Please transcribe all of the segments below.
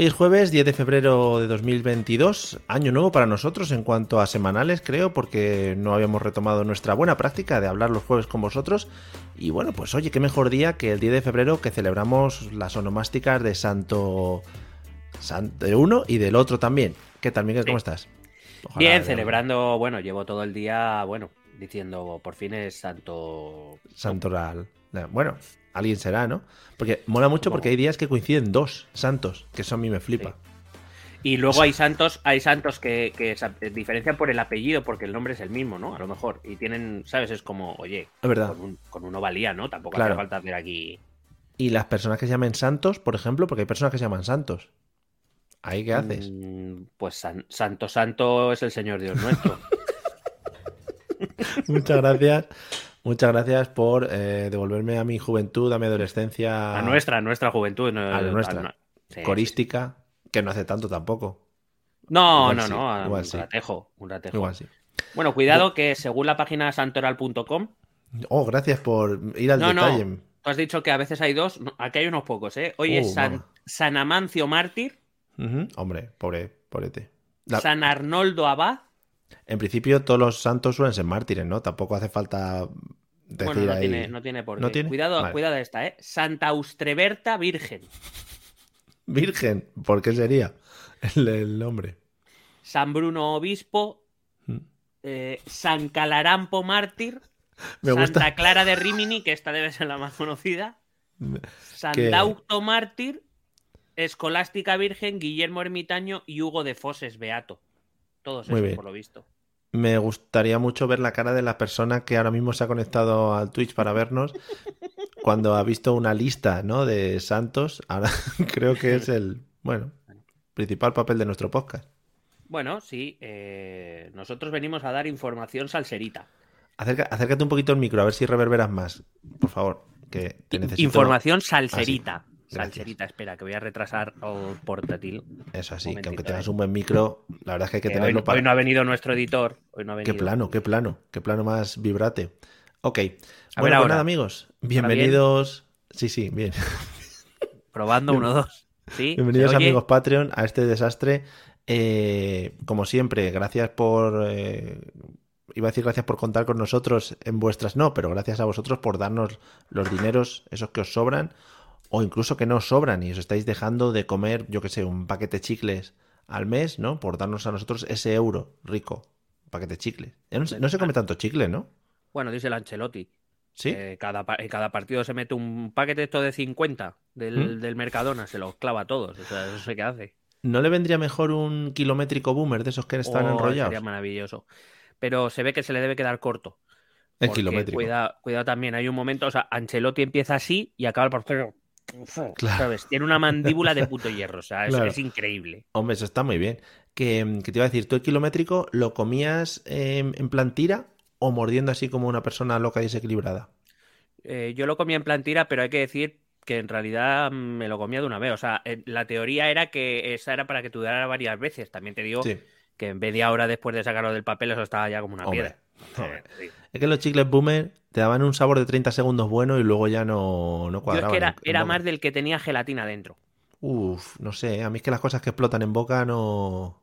Hoy es jueves 10 de febrero de 2022, año nuevo para nosotros en cuanto a semanales, creo, porque no habíamos retomado nuestra buena práctica de hablar los jueves con vosotros. Y bueno, pues oye, qué mejor día que el 10 de febrero que celebramos las onomásticas de Santo, Santo de uno y del otro también. ¿Qué tal, Miguel? ¿Cómo estás? Ojalá Bien, celebrando, bueno, llevo todo el día, bueno, diciendo por fin es Santo... Santoral. Bueno, alguien será, ¿no? Porque mola mucho porque hay días que coinciden dos santos, que eso a mí me flipa. Y luego hay santos, hay santos que, que diferencian por el apellido, porque el nombre es el mismo, ¿no? A lo mejor. Y tienen, ¿sabes? Es como, oye, es verdad. Con, uno valía, ¿no? Tampoco hace falta hacer aquí. Y las personas que se llamen santos, por ejemplo, porque hay personas que se llaman santos. ¿Ahí qué haces? Mm, pues santo, santo es el Señor Dios nuestro. Muchas gracias. Muchas gracias por eh, devolverme a mi juventud, a mi adolescencia. A nuestra, a nuestra juventud. a la nuestra. corística, que no hace tanto tampoco. No, no, no. un ratejo. Un ratejo. Igual sí. Bueno, cuidado que según la página santoral.com. Oh, gracias por ir al detalle. No. Tú has dicho que a veces hay dos. Aquí hay unos pocos, ¿eh? Hoy es uh, San, Amancio Mártir. Hombre, pobre, pobrete. San Arnoldo Abad. En principio, todos los santos suelen ser mártires, ¿no? Tampoco hace falta decir bueno, no ahí... Tiene, no tiene por qué. Cuidado, cuidado esta, ¿eh? Santa Austreberta Virgen. Virgen, ¿por qué sería el, nombre? San Bruno Obispo, mm. eh, San Calarampo Mártir, Santa Clara de Rimini, que esta debe ser la más conocida, San Dauto Mártir, Escolástica Virgen, Guillermo Ermitaño y Hugo de Foses Beato. Todos esos, por lo visto. Me gustaría mucho ver la cara de la persona que ahora mismo se ha conectado al Twitch para vernos cuando ha visto una lista ¿no? de santos. Ahora creo que es el, bueno, principal papel de nuestro podcast. Bueno, sí. Eh, nosotros venimos a dar información salserita. acércate un poquito al micro, a ver si reverberas más, por favor. Que te necesito... Información salserita. Salserita, espera, que voy a retrasar el portátil. Eso así, que aunque tengas un buen micro, la verdad es que hay que, tenerlo hoy, para. Hoy no ha venido nuestro editor. Hoy no ha venido. Qué plano, qué plano, qué plano más vibrate. Ok. bueno, pues nada, amigos. Bienvenidos. Sí, sí, bien. Probando uno, dos. ¿Sí? Bienvenidos, amigos Patreon, a este desastre. Eh, como siempre, gracias por. Eh, iba a decir gracias por contar con nosotros en vuestras no, pero gracias a vosotros por darnos los dineros, esos que os sobran o incluso que no sobran y os estáis dejando de comer, yo que sé, un paquete de chicles al mes, ¿no? Por darnos a nosotros ese euro rico, paquete de chicles. No, se come tanto chicle, ¿no? Bueno, dice el Ancelotti. Sí. Eh, cada, en cada partido se mete un paquete esto de 50 del, ¿Mm? del Mercadona, se los clava a todos. O sea, eso sé qué hace. ¿No le vendría mejor un kilométrico boomer de esos que están oh, enrollados? Sería maravilloso. Pero se ve que se le debe quedar corto. El kilométrico. Cuidado, cuidado también, hay un momento, o sea, Ancelotti empieza así y acaba el partido ¿Sabes? Tiene una mandíbula de puto hierro, o sea, es, increíble. Hombre, eso está muy bien. Que, te iba a decir, ¿tú el kilométrico lo comías en plan tira o mordiendo así como una persona loca y desequilibrada? Eh, yo lo comía en plan tira, pero hay que decir que en realidad me lo comía de una vez. O sea, la teoría era que esa era para que tú durara varias veces. También te digo que en media hora después de sacarlo del papel eso estaba ya como una piedra. Es que los chicles boomer te daban un sabor de 30 segundos bueno y luego ya no, no cuadraban. era, era más del que tenía gelatina dentro. Uf, no sé, a mí es que las cosas que explotan en boca no...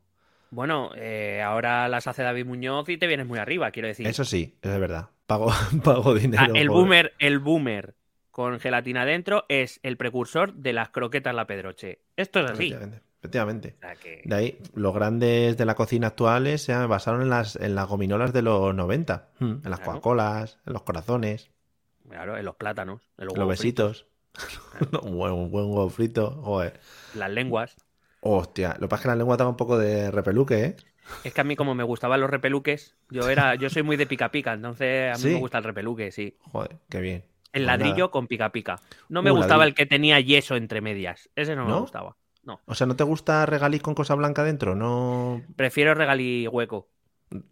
Bueno, eh, ahora las hace David Muñoz y te vienes muy arriba, quiero decir. Eso sí, es verdad. Pago, pago dinero. Ah, el boomer, el boomer con gelatina dentro es el precursor de las croquetas la Pedroche. Esto es así. Efectivamente. De ahí, los grandes de la cocina actuales se basaron en las, en las gominolas de los 90, hmm, en las Coca-Colas, en los corazones. Claro, en los plátanos, en los, besitos. un, buen, huevo frito, Las lenguas. Hostia, lo que pasa es que la lengua estaba un poco de repeluque, ¿eh? Es que a mí como me gustaban los repeluques, yo era, yo soy muy de pica pica, entonces a mí me gusta el repeluque, sí. Joder, qué bien. El pues ladrillo con pica pica. No me uh, gustaba el que tenía yeso entre medias. Ese no, me gustaba. No. O sea, ¿no te gusta regalí con cosa blanca dentro? No. Prefiero regalí hueco.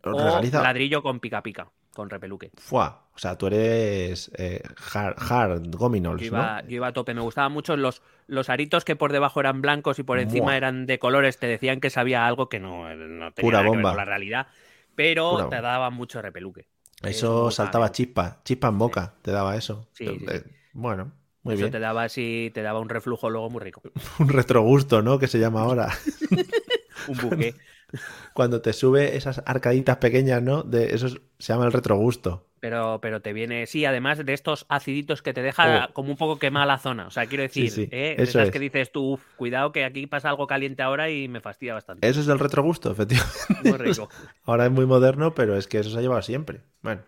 O ladrillo con pica pica, con repeluque. Fua. O sea, tú eres eh, hard, hard gominols, yo iba, yo iba a tope. Me gustaban mucho los, los aritos que por debajo eran blancos y por encima eran de colores. Te decían que sabía algo que no, no tenía Pura bomba. con la realidad. Pero te daba mucho repeluque. Eso saltaba chispa, chispa en boca, te daba eso. Eh, bueno, muy eso bien. te daba así, te daba un reflujo luego muy rico. un retrogusto, ¿no? Que se llama ahora. un buque. Cuando te sube esas arcaditas pequeñas, ¿no? De eso se llama el retrogusto. Pero, pero te viene, sí, además de estos aciditos que te deja oh. como un poco quemada la zona. O sea, quiero decir, ¿eh? esas que dices tú, cuidado que aquí pasa algo caliente ahora y me fastidia bastante. Eso es el retrogusto, efectivamente. Muy rico. Ahora es muy moderno, pero es que eso se ha llevado siempre. Bueno,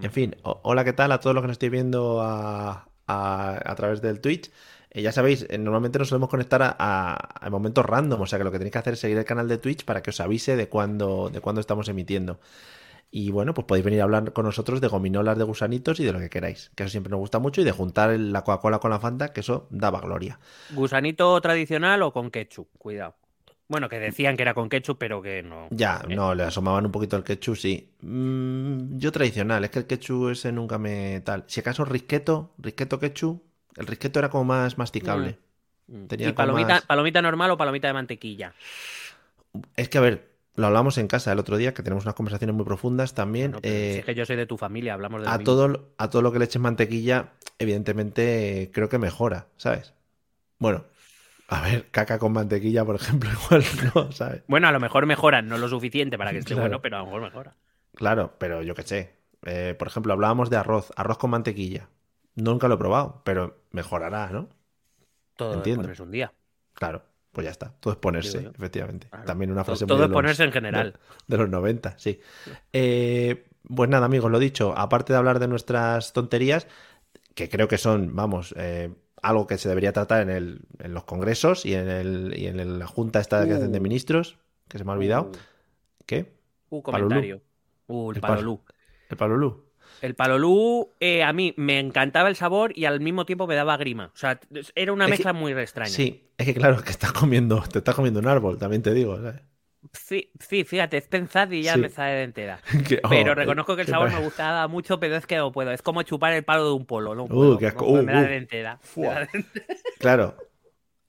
en fin, hola, ¿qué tal a todos los que nos estoy viendo a, a, través del Twitch? Eh, ya sabéis, eh, normalmente nos solemos conectar a, momentos random, o sea que lo que tenéis que hacer es seguir el canal de Twitch para que os avise de cuándo, de cuándo estamos emitiendo. Y bueno, pues podéis venir a hablar con nosotros de gominolas, de gusanitos y de lo que queráis, que eso siempre nos gusta mucho, y de juntar la Coca-Cola con la Fanta, que eso daba gloria. ¿Gusanito tradicional o con ketchup? Cuidado. Bueno, que decían que era con ketchup, pero que no. Ya, ¿eh? no, le asomaban un poquito el ketchup, sí. Mm, yo tradicional, es que el ketchup ese nunca me tal. Si acaso risqueto, risqueto ketchup, el risqueto era como más masticable. Mm. Mm. ¿Y palomita, palomita normal o palomita de mantequilla? Es que, a ver, lo hablamos en casa el otro día, que tenemos unas conversaciones muy profundas también. es que yo soy de tu familia, hablamos de a todo A todo lo que le eches mantequilla, evidentemente creo que mejora, ¿sabes? Bueno, a ver, caca con mantequilla, por ejemplo, igual no, ¿sabes? Bueno, a lo mejor mejora, no lo suficiente para que esté bueno, pero a lo mejor mejora. Claro, pero yo qué sé. Eh, por ejemplo, hablábamos de arroz, arroz con mantequilla. Nunca lo he probado, pero mejorará, ¿no? Todo Entiendo. es un día. Claro pues ya está. Todo es ponerse, efectivamente. También una frase todo, muy. Todo es ponerse en general. De, los 90, sí. Eh, pues nada, amigos, lo dicho. Aparte de hablar de nuestras tonterías, que creo que son, vamos, eh, algo que se debería tratar en, el, en los congresos y en, el, y en la junta esta que hacen de uh. ministros, que se me ha olvidado. Uh. ¿Qué? Un uh, comentario. Uh, el, palolú. El palolú. El palolú eh, a mí me encantaba el sabor y al mismo tiempo me daba grima. O sea, era una mezcla muy extraña. Sí, es que claro, que estás comiendo, te estás comiendo un árbol, también te digo. Sí, sí, fíjate, es pensar y ya me sale de entera. Oh, pero reconozco que el sabor me gustaba mucho, pero es que no puedo. Es como chupar el palo de un polo, no uh, uh, me da uh. de entera. Claro,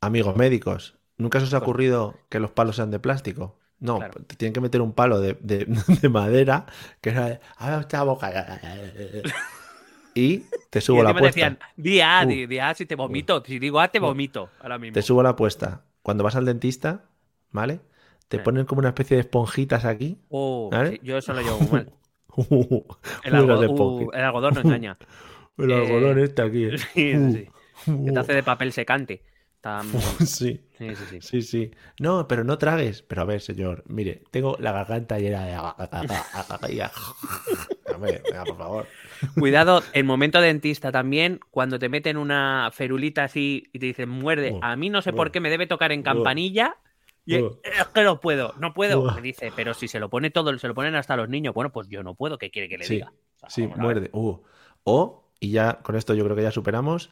amigos médicos, ¿nunca os ha ocurrido que los palos sean de plástico? No, te tienen que meter un palo de, de, madera que era esta boca. Y te subo la apuesta. decían, di A, di, A si te vomito. Si digo A, te vomito. Ahora mismo. Te subo la apuesta. Cuando vas al dentista, ¿vale? Te ponen como una especie de esponjitas aquí. Oh, yo eso lo llevo mal. Uh, el, uh, el, algodón no engaña. el algodón eh, este aquí. Sí, sí. Uh, que te hace de papel secante. Sí. Sí, sí, sí. Sí, No, pero no tragues. Pero a ver, señor, mire, tengo la garganta llena de. a ver, venga, por favor. Cuidado, el momento dentista también, cuando te meten una ferulita así y te dicen muerde. a mí no sé por qué me debe tocar en campanilla. Y es que no puedo, no puedo. Me dice, pero si se lo pone todo, se lo ponen hasta los niños. Bueno, pues yo no puedo, ¿qué quiere que le diga? sí, muerde. O, y ya con esto yo creo que ya superamos,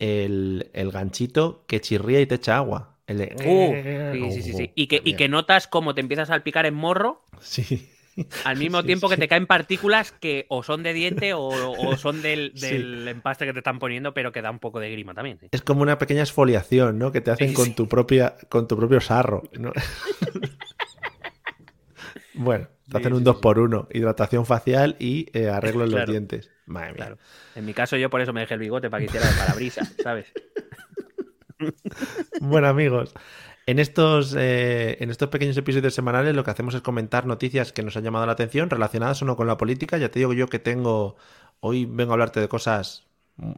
el, ganchito que chirría y te echa agua. El de... Uh, sí, sí, sí, Y que, y que notas cómo te empiezas a salpicar en morro. Sí. Al mismo tiempo que te caen partículas que o son de diente o, son del, empaste que te están poniendo, pero que da un poco de grima también. Es como una pequeña exfoliación, ¿no? Que te hacen con tu propia, con tu propio sarro. bueno, te hacen un 2 por 1 hidratación facial y eh, arreglo en los dientes. Madre mía. En mi caso, yo por eso me dejé el bigote para que hiciera de parabrisas, ¿sabes? bueno, amigos. En estos, eh, en estos pequeños episodios semanales lo que hacemos es comentar noticias que nos han llamado la atención relacionadas o no con la política. Ya te digo yo que tengo, hoy vengo a hablarte de cosas,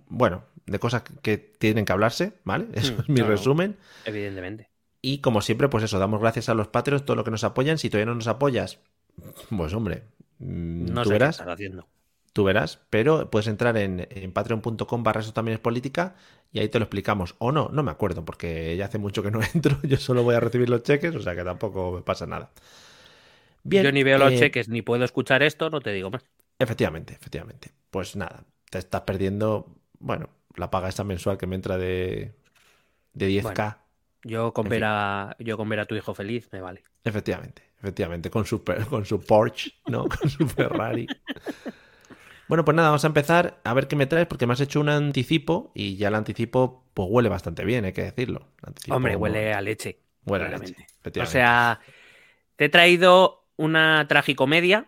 bueno, de cosas que tienen que hablarse, ¿vale? Eso mm, es mi resumen. Evidentemente. Y como siempre, pues eso, damos gracias a los patrios, todo lo que nos apoyan. Si todavía no nos apoyas, pues hombre, mm, no tú sé verás. Qué haciendo. tú verás, pero puedes entrar en, patreon.com barra eso también es política y ahí te lo explicamos. O no, no me acuerdo, porque ya hace mucho que no entro, yo solo voy a recibir los cheques, o sea que tampoco me pasa nada. Bien, yo ni veo los eh, cheques, ni puedo escuchar esto, no te digo más. Efectivamente, efectivamente. Pues nada, te estás perdiendo, bueno, la paga esta mensual que me entra de, de 10k. yo, con ver a, yo con ver a tu hijo feliz me vale. Efectivamente, efectivamente, con su, con su Porsche, ¿no? con su Ferrari. Bueno, pues nada, vamos a empezar a ver qué me traes, porque me has hecho un anticipo y ya el anticipo pues huele bastante bien, hay que decirlo. Hombre, huele a leche. Huele a leche. O sea, te he traído una tragicomedia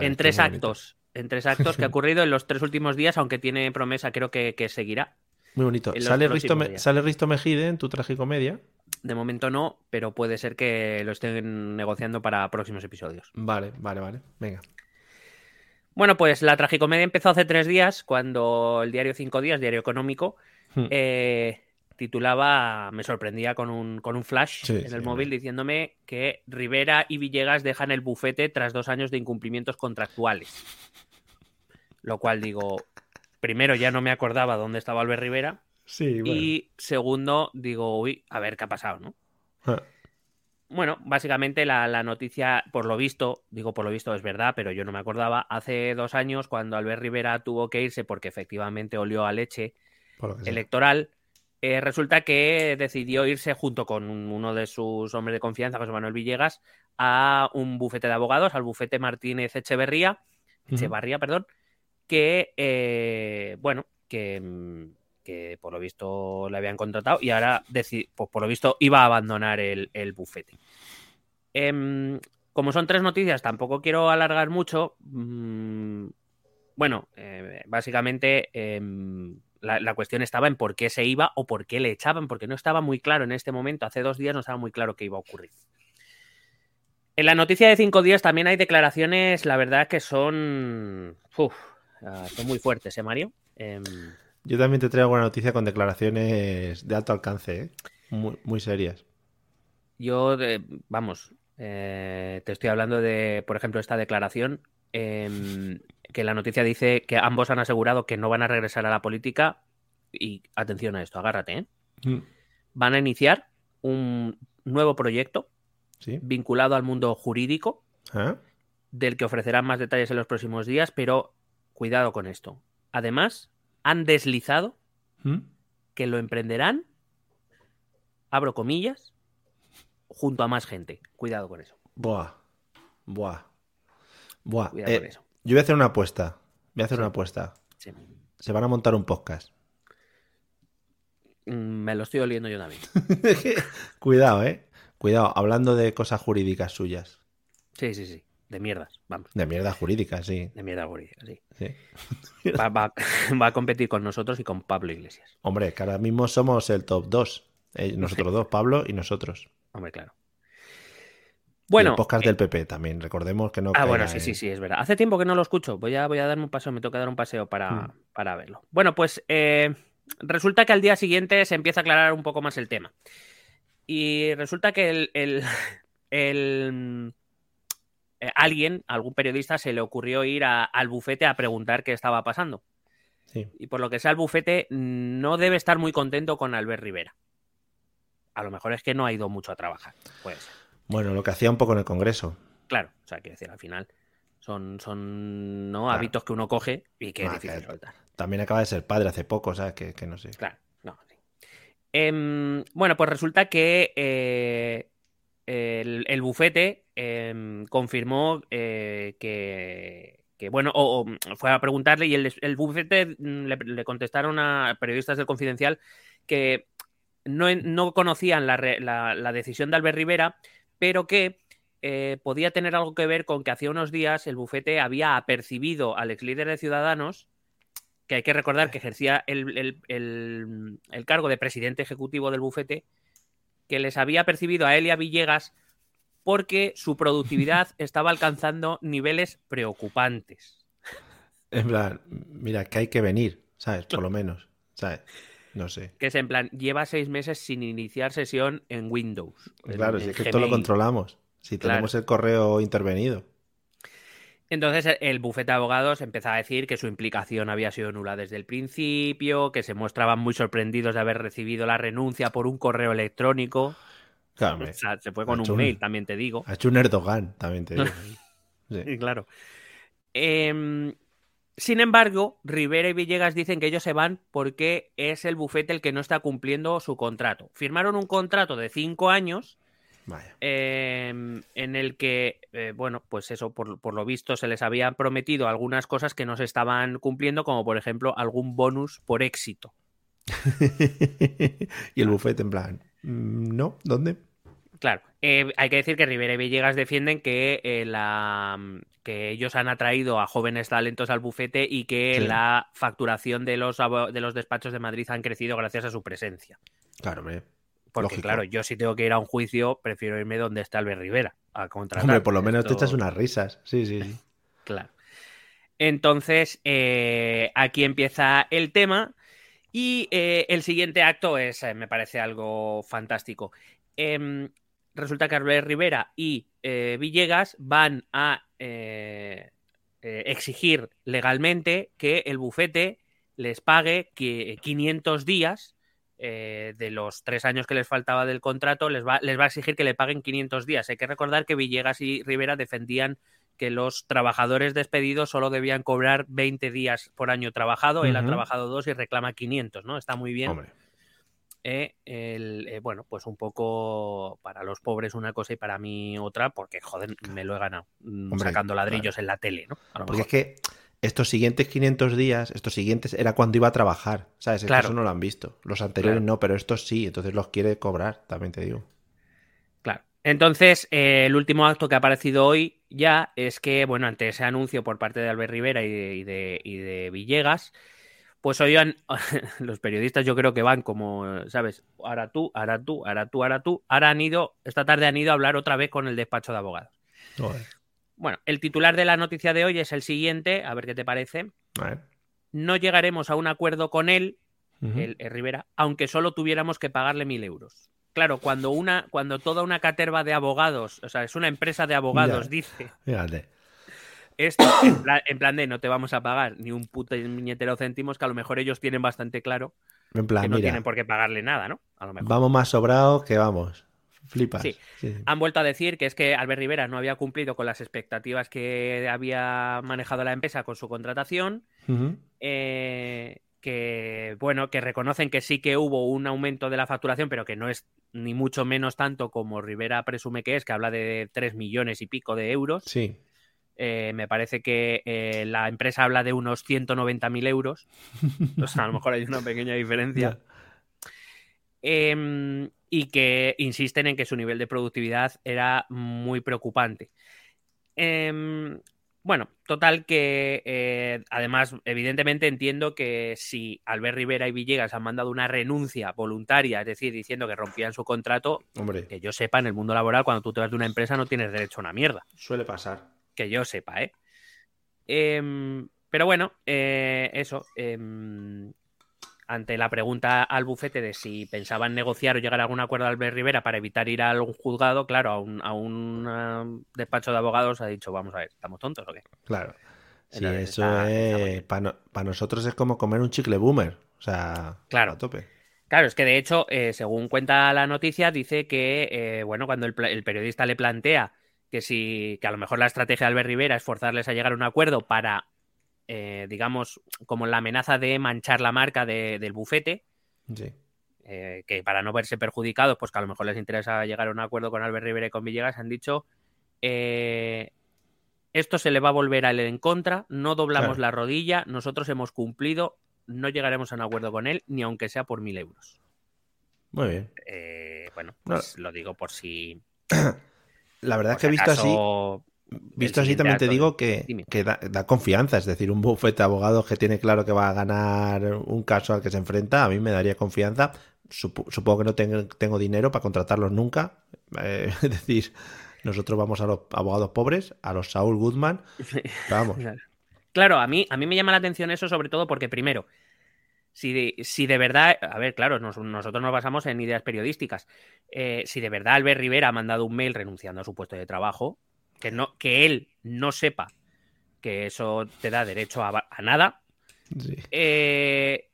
en tres actos. En tres actos que ha ocurrido en los tres últimos días, aunque tiene promesa, creo que, seguirá. Muy bonito. ¿Sale Risto, ¿Sale Risto Mejide en tu tragicomedia? De momento no, pero puede ser que lo estén negociando para próximos episodios. Vale, vale, vale. Venga. Bueno, pues la tragicomedia empezó hace tres días, cuando el diario Cinco Días, diario económico, hmm. eh, titulaba, me sorprendía con un, con un flash en el móvil diciéndome que Rivera y Villegas dejan el bufete tras dos años de incumplimientos contractuales. Lo cual digo, primero ya no me acordaba dónde estaba Albert Rivera. Sí, Y segundo, digo, uy, a ver qué ha pasado, ¿no? Ah. Bueno, básicamente la, noticia, por lo visto, digo por lo visto es verdad, pero yo no me acordaba, hace dos años cuando Albert Rivera tuvo que irse porque efectivamente olió a leche electoral, eh, resulta que decidió irse junto con uno de sus hombres de confianza, José Manuel Villegas, a un bufete de abogados, al bufete Martínez Echeverría, Echevarría, perdón, que, eh, bueno, que, por lo visto le habían contratado y ahora, pues por lo visto, iba a abandonar el, bufete. Em, como son tres noticias, tampoco quiero alargar mucho. Mm, bueno, eh, básicamente em, la, cuestión estaba en por qué se iba o por qué le echaban, porque no estaba muy claro en este momento. Hace dos días no estaba muy claro qué iba a ocurrir. En la noticia de cinco días también hay declaraciones, la verdad, que son. Ah, son muy fuertes, ¿eh, Mario? Yo también te traigo una noticia con declaraciones de alto alcance, ¿eh? muy, serias. Yo, vamos, eh, te estoy hablando de, por ejemplo, esta declaración em, que la noticia dice que ambos han asegurado que no van a regresar a la política y atención a esto, agárrate, ¿eh? Mm. Van a iniciar un nuevo proyecto vinculado al mundo jurídico, ¿Ah? del que ofrecerán más detalles en los próximos días, pero cuidado con esto. Además, han deslizado ¿Mm? que lo emprenderán, abro comillas, junto a más gente. Cuidado con eso. Buah, buah, buah. Cuidado con eh, eso. Yo voy a hacer una apuesta. Voy a hacer una apuesta. Se van a montar un podcast. Mm, me lo estoy oliendo yo también. Cuidado, eh. Cuidado, hablando de cosas jurídicas suyas. Sí, sí, sí. De mierdas, vamos. De mierda jurídica, sí. De mierda jurídica, sí. Va, a competir con nosotros y con Pablo Iglesias. Hombre, que ahora mismo somos el top 2. Eh, nosotros dos, Pablo y nosotros. Hombre, claro. Bueno, el podcast del PP eh, también, recordemos que no. Ah, bueno, sí, sí, sí, es verdad. Hace tiempo que no lo escucho. Voy a, voy a darme un paseo, me toca dar un paseo para, hmm. para verlo. Bueno, pues eh, resulta que al día siguiente se empieza a aclarar un poco más el tema. Y resulta que el, el, el eh, alguien, algún periodista, se le ocurrió ir al bufete a preguntar qué estaba pasando. Sí. Y por lo que sea, el bufete no debe estar muy contento con Albert Rivera. A lo mejor es que no ha ido mucho a trabajar. Pues. Bueno, lo que hacía un poco en el Congreso. Claro, o sea, quiero decir, al final son, son ¿no? hábitos que uno coge y que es difícil soltar. También acaba de ser padre hace poco, o sea, que, no sé. Claro, no, sí. Em, bueno, pues resulta que eh, el, bufete em, confirmó eh, que, que, bueno, o, fue a preguntarle y el, bufete mm, le, contestaron a periodistas del Confidencial que no, no conocían la, decisión de Albert Rivera, pero que eh, podía tener algo que ver con que hace unos días el bufete había apercibido al ex líder de Ciudadanos, que hay que recordar que ejercía el, cargo de presidente ejecutivo del bufete, que les había percibido a Elia Villegas porque su productividad estaba alcanzando niveles preocupantes. En plan, mira, que hay que venir, ¿sabes? Por lo menos, ¿sabes? No sé. Que es en plan, lleva seis meses sin iniciar sesión en Windows. Claro, si es que esto lo controlamos. Si tenemos el correo intervenido. Entonces el bufete de abogados empezaba a decir que su implicación había sido nula desde el principio, que se mostraban muy sorprendidos de haber recibido la renuncia por un correo electrónico. Claro, o sea, se fue con un mail, también te digo. Ha hecho un Erdogan, también te digo. sí. claro. Em, sin embargo, Rivera y Villegas dicen que ellos se van porque es el bufete el que no está cumpliendo su contrato. Firmaron un contrato de cinco años Em, en el que, eh, bueno, pues eso, por, lo visto, se les había prometido algunas cosas que no se estaban cumpliendo, como por ejemplo algún bonus por éxito. y el bufete en plan, mm, ¿no? ¿Dónde? Claro, eh, hay que decir que Rivera y Villegas defienden que, eh, la, que ellos han atraído a jóvenes talentos al bufete y que la facturación de los, de los despachos de Madrid han crecido gracias a su presencia. Claro, me porque claro, yo si tengo que ir a un juicio, prefiero irme donde está Albert Rivera a contratar. Hombre, por lo menos te echas unas risas. Sí, sí, sí. claro. Entonces, eh, aquí empieza el tema. Y eh, el siguiente acto es, eh, me parece algo fantástico. Em, resulta que Albert Rivera y Villegas van a exigir legalmente que el bufete les pague 500 días eh, de los tres años que les faltaba del contrato, les va, les va a exigir que le paguen 500 días. Hay que recordar que Villegas y Rivera defendían que los trabajadores despedidos solo debían cobrar 20 días por año trabajado. Él ha trabajado dos y reclama 500, ¿no? Está muy bien. Eh, eh, bueno, pues un poco para los pobres una cosa y para mí otra, porque joder, me lo he ganado mm, sacando ladrillos en la tele, ¿no? porque es que estos siguientes 500 días, estos siguientes era cuando iba a trabajar, ¿sabes? Claro. Eso no lo han visto. Los anteriores no, pero estos sí, entonces los quiere cobrar, también te digo. Claro. Entonces, eh, el último acto que ha aparecido hoy ya es que, bueno, ante ese anuncio por parte de Albert Rivera y de, Villegas, pues hoy los periodistas yo creo que van como, ¿sabes? Ahora tú, ahora tú, ahora tú, ahora tú. Ahora han ido, esta tarde han ido a hablar otra vez con el despacho de abogados. Bueno, el titular de la noticia de hoy es el siguiente, a ver qué te parece. No llegaremos a un acuerdo con él, el, Rivera, aunque solo tuviéramos que pagarle mil euros. Claro, cuando una, cuando toda una caterva de abogados, o sea, es una empresa de abogados, dice. Esto, en plan, de no te vamos a pagar ni un puto niñetero céntimos, que a lo mejor ellos tienen bastante claro en plan, que no tienen por qué pagarle nada, ¿no? Vamos más sobrados que vamos. Flipas. Sí. Han vuelto a decir que es que Albert Rivera no había cumplido con las expectativas que había manejado la empresa con su contratación. Eh, que bueno, que reconocen que sí que hubo un aumento de la facturación, pero que no es ni mucho menos tanto como Rivera presume que es, que habla de 3 millones y pico de euros. Sí. Eh, me parece que eh, la empresa habla de unos 190.000 euros. o sea, a lo mejor hay una pequeña diferencia. Em, y que insisten en que su nivel de productividad era muy preocupante. Em, bueno, total que eh, además, evidentemente entiendo que si Albert Rivera y Villegas han mandado una renuncia voluntaria, es decir, diciendo que rompían su contrato, que yo sepa, en el mundo laboral, cuando tú te vas de una empresa no tienes derecho a una mierda. Suele pasar. Que yo sepa, ¿eh? Em, pero bueno, eh, eso ante la pregunta al bufete de si pensaban negociar o llegar a algún acuerdo Albert Rivera para evitar ir a algún juzgado, claro, a un, a un um, despacho de abogados ha dicho, vamos a ver, ¿estamos tontos o qué? Claro. Sí, eso es, para nosotros es como comer un chicle boomer, o sea, claro. a tope. Claro, es que de hecho, eh, según cuenta la noticia, dice que, eh, bueno, cuando el, el, periodista le plantea que si, que a lo mejor la estrategia de Albert Rivera es forzarles a llegar a un acuerdo para eh, digamos, como la amenaza de manchar la marca del bufete. Eh, que para no verse perjudicados, pues que a lo mejor les interesa llegar a un acuerdo con Albert Rivera y con Villegas, han dicho eh, esto se le va a volver a él en contra, no doblamos la rodilla, nosotros hemos cumplido, no llegaremos a un acuerdo con él, ni aunque sea por mil euros. Muy bien. bueno, pues lo digo por si. La verdad es que he visto así Visto así, también te digo que, da, confianza. Es decir, un bufete de abogados que tiene claro que va a ganar un caso al que se enfrenta, a mí me daría confianza. supongo que no tengo, dinero para contratarlos nunca. Eh, es decir, nosotros vamos a los abogados pobres, a los Saul Goodman. Vamos. Claro, a mí, a mí me llama la atención eso, sobre todo porque, primero, si de, si de verdad, a ver, claro, nosotros nos basamos en ideas periodísticas. Eh, si de verdad Albert Rivera ha mandado un mail renunciando a su puesto de trabajo, que, no, que él no sepa que eso te da derecho a, nada. Sí. Eh,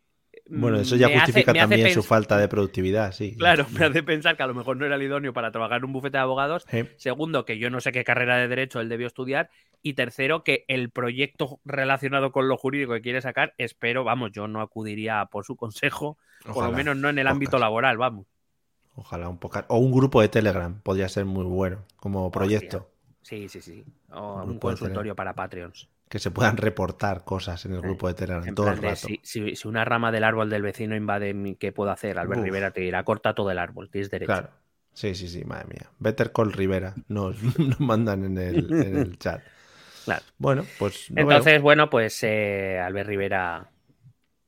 bueno, eso ya justifica también su falta de productividad, sí. Claro, me hace pensar que a lo mejor no era el idóneo para trabajar en un bufete de abogados. Segundo, que yo no sé qué carrera de derecho él debió estudiar. Y tercero, que el proyecto relacionado con lo jurídico que quiere sacar, espero, vamos, yo no acudiría por su consejo, por lo menos no en el ámbito laboral, vamos. Ojalá un poco. O un grupo de Telegram, podría ser muy bueno como proyecto. Sí, sí, sí. O un, consultorio para Patreons. Que se puedan reportar cosas en el grupo de Telegram todo el rato. Si, una rama del árbol del vecino invade, ¿qué puedo hacer? Albert Rivera te dirá, corta todo el árbol, tienes derecho. Claro. Sí, sí, sí, madre mía. Better Call Rivera nos, mandan en el, chat. Claro. Bueno, pues. Entonces, bueno, pues eh, Albert Rivera.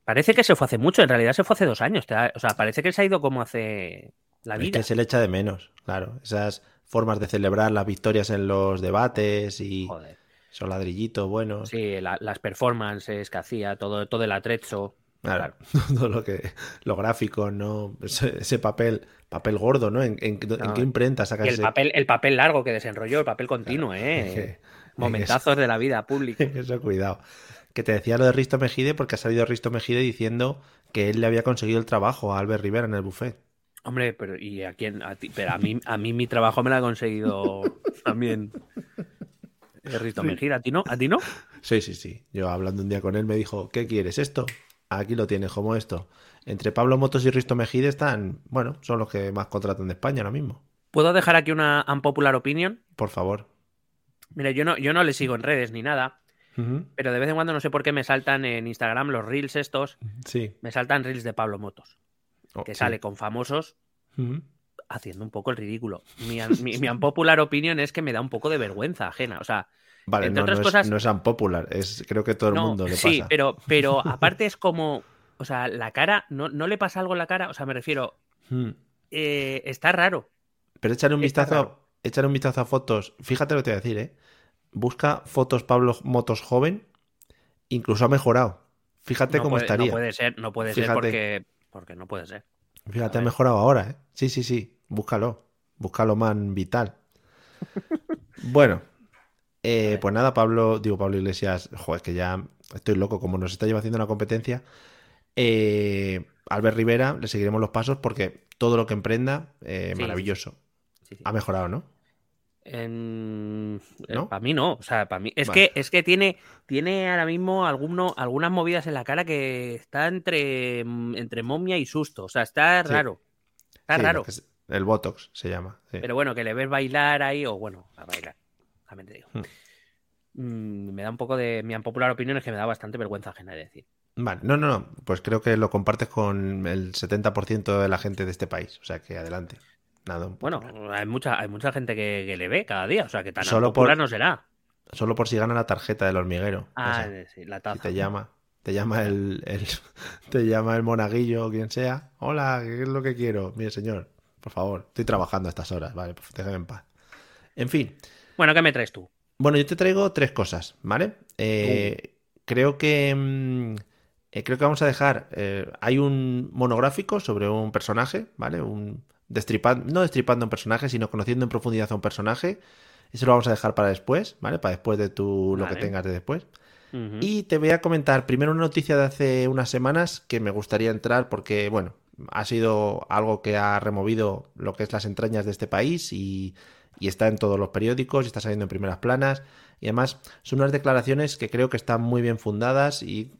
Parece que se fue hace mucho, en realidad se fue hace dos años. O sea, parece que se ha ido como hace la vida. Es que se le echa de menos, claro. Esas formas de celebrar las victorias en los debates y Joder. esos ladrillitos buenos. Sí, las performances que hacía, todo, todo el atrecho. Claro, todo lo que lo gráfico, ¿no? Ese, papel, papel gordo, ¿no? ¿En, qué imprenta sacas el papel, el papel largo que desenrolló, el papel continuo, ¿eh? Momentazos de la vida pública. Eso, cuidado. Que te decía lo de Risto Mejide porque ha salido Risto Mejide diciendo que él le había conseguido el trabajo a Albert Rivera en el buffet. Hombre, pero ¿y a quién? A ti, pero a mí, a mí mi trabajo me lo ha conseguido también Risto Mejide. ¿A ti no? ¿A ti no? Sí, sí, sí. Yo hablando un día con él me dijo, ¿qué quieres? ¿Esto? Aquí lo tienes, como esto. Entre Pablo Motos y Risto Mejide están, bueno, son los que más contratan de España ahora mismo. ¿Puedo dejar aquí una unpopular opinion? Por favor. Mira, yo no, yo no le sigo en redes ni nada, pero de vez en cuando no sé por qué me saltan en Instagram los reels estos. Sí. Me saltan reels de Pablo Motos. Oh, que sale con famosos haciendo un poco el ridículo. Mi, mi, unpopular opinion es que me da un poco de vergüenza ajena. O sea, Vale, no, otras cosas... es, no es unpopular, es, creo que todo el mundo le pasa. Sí, pero, pero aparte es como, o sea, la cara, ¿no, no le pasa algo en la cara? O sea, me refiero, hmm. eh, está raro. Pero échale un vistazo, échale un vistazo a fotos. Fíjate lo que te voy a decir, ¿eh? Busca fotos Pablo Motos joven, incluso ha mejorado. Fíjate cómo estaría. No puede ser, no puede ser porque, porque no puede ser. Fíjate, ha mejorado ahora, ¿eh? Sí, sí, sí. Búscalo. Búscalo, man, vital. bueno, eh, pues nada, Pablo, digo Pablo Iglesias, joder, que ya estoy loco, como nos está llevando haciendo una competencia. Eh, Albert Rivera, le seguiremos los pasos porque todo lo que emprenda, eh, maravilloso. ha mejorado, ¿no? En... Para mí no, o sea, para mí. Es que, es que tiene, tiene ahora mismo alguno, algunas movidas en la cara que está entre, entre momia y susto. O sea, está raro. Está raro. El Botox se llama. Pero bueno, que le ves bailar ahí, o bueno, a bailar. Hmm. Mm, me da un poco de. Mi popular opinión es que me da bastante vergüenza ajena de decir. Vale, no, no, no. Pues creo que lo compartes con el 70% de la gente de este país. O sea que adelante. Nada. Bueno, hay mucha, hay mucha gente que, le ve cada día. O sea que tan solo popular no será. Solo por si gana la tarjeta del hormiguero. Ah, sí, la taza. te llama. Te llama el, te llama el monaguillo o quien sea. Hola, ¿qué es lo que quiero? Mire, señor, por favor, estoy trabajando a estas horas. Vale, pues déjame en paz. En fin, bueno, ¿qué me traes tú? Bueno, yo te traigo tres cosas, ¿vale? Eh, creo que. Mm, eh, creo que vamos a dejar. Eh, hay un monográfico sobre un personaje, ¿vale? Un destripando, no destripando un personaje, sino conociendo en profundidad a un personaje. Eso lo vamos a dejar para después, ¿vale? Para después de tu, lo que tengas de después. Y te voy a comentar primero una noticia de hace unas semanas que me gustaría entrar porque, bueno, ha sido algo que ha removido lo que es las entrañas de este país y y está en todos los periódicos y está saliendo en primeras planas. Y además son unas declaraciones que creo que están muy bien fundadas y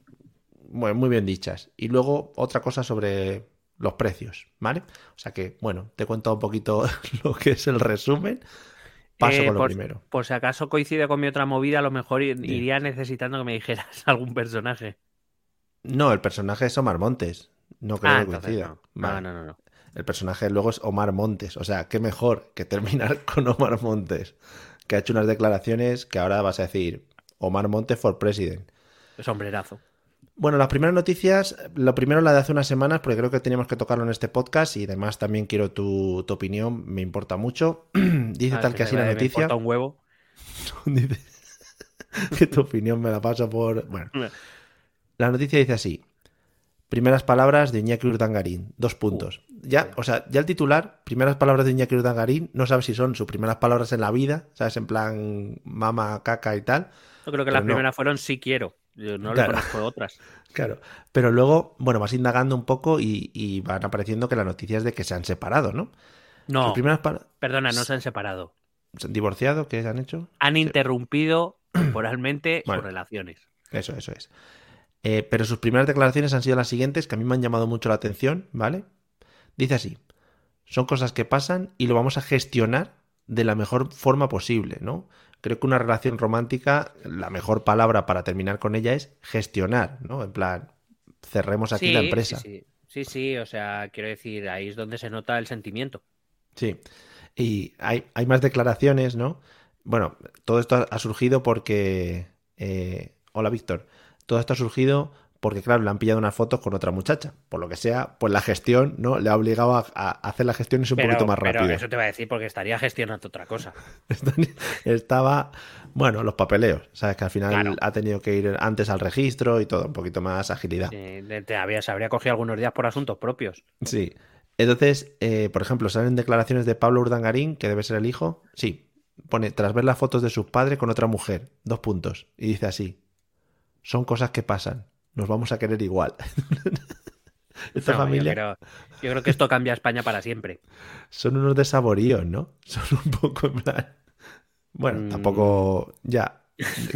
muy bien dichas. Y luego otra cosa sobre los precios, ¿vale? O sea que, bueno, te cuento un poquito lo que es el resumen. Paso eh, con lo primero. Por si acaso coincide con mi otra movida, a lo mejor iría necesitando que me dijeras algún personaje. No, el personaje es Omar Montes. No creo ah, que coincida. no, no, no. El personaje luego es Omar Montes. O sea, qué mejor que terminar con Omar Montes, que ha hecho unas declaraciones que ahora vas a decir Omar Montes for President. Es hombrerazo. Bueno, las primeras noticias, lo primero la de hace unas semanas, porque creo que teníamos que tocarlo en este podcast y además también quiero tu, opinión, me importa mucho. Dice ah, tal que, así la noticia. Me un huevo. dice que tu opinión me la paso por. Bueno. La noticia dice así: primeras palabras de Iñaki Urdangarín, dos puntos. ya, o sea, ya el titular, primeras palabras de Iñaki Urdangarín, no sabes si son sus primeras palabras en la vida, ¿sabes? En plan mama, caca y tal. Yo creo que las primeras fueron sí quiero. Yo no le conozco otras. Claro. Pero luego, bueno, vas indagando un poco y, van apareciendo que las noticias de que se han separado, ¿no? No. Perdona, no se han separado. ¿Se han divorciado? ¿Qué han hecho? Han interrumpido temporalmente sus relaciones. Eso, eso es. Eh, pero sus primeras declaraciones han sido las siguientes, que a mí me han llamado mucho la atención, ¿vale? Dice así, son cosas que pasan y lo vamos a gestionar de la mejor forma posible, ¿no? Creo que una relación romántica, la mejor palabra para terminar con ella es gestionar, ¿no? En plan, cerremos aquí la empresa. Sí, sí, sí, o sea, quiero decir, ahí es donde se nota el sentimiento. Sí, y hay, hay más declaraciones, ¿no? Bueno, todo esto ha surgido porque... Eh, hola, Víctor todo esto ha surgido porque, claro, le han pillado unas fotos con otra muchacha. Por lo que sea, pues la gestión, ¿no? Le ha obligado a, hacer las gestiones un poquito más rápido. Pero eso te va a decir porque estaría gestionando otra cosa. Estaba, bueno, los papeleos. Sabes que al final ha tenido que ir antes al registro y todo, un poquito más agilidad. Sí, te había, se habría cogido algunos días por asuntos propios. Sí. Entonces, eh, por ejemplo, salen declaraciones de Pablo Urdangarín, que debe ser el hijo. Sí. Pone, tras ver las fotos de su padre con otra mujer. Dos puntos. Y dice así son cosas que pasan. Nos vamos a querer igual. Esta familia. Yo creo, que esto cambia a España para siempre. Son unos desaboríos, ¿no? Son un poco en plan. Bueno, mm. tampoco. Ya.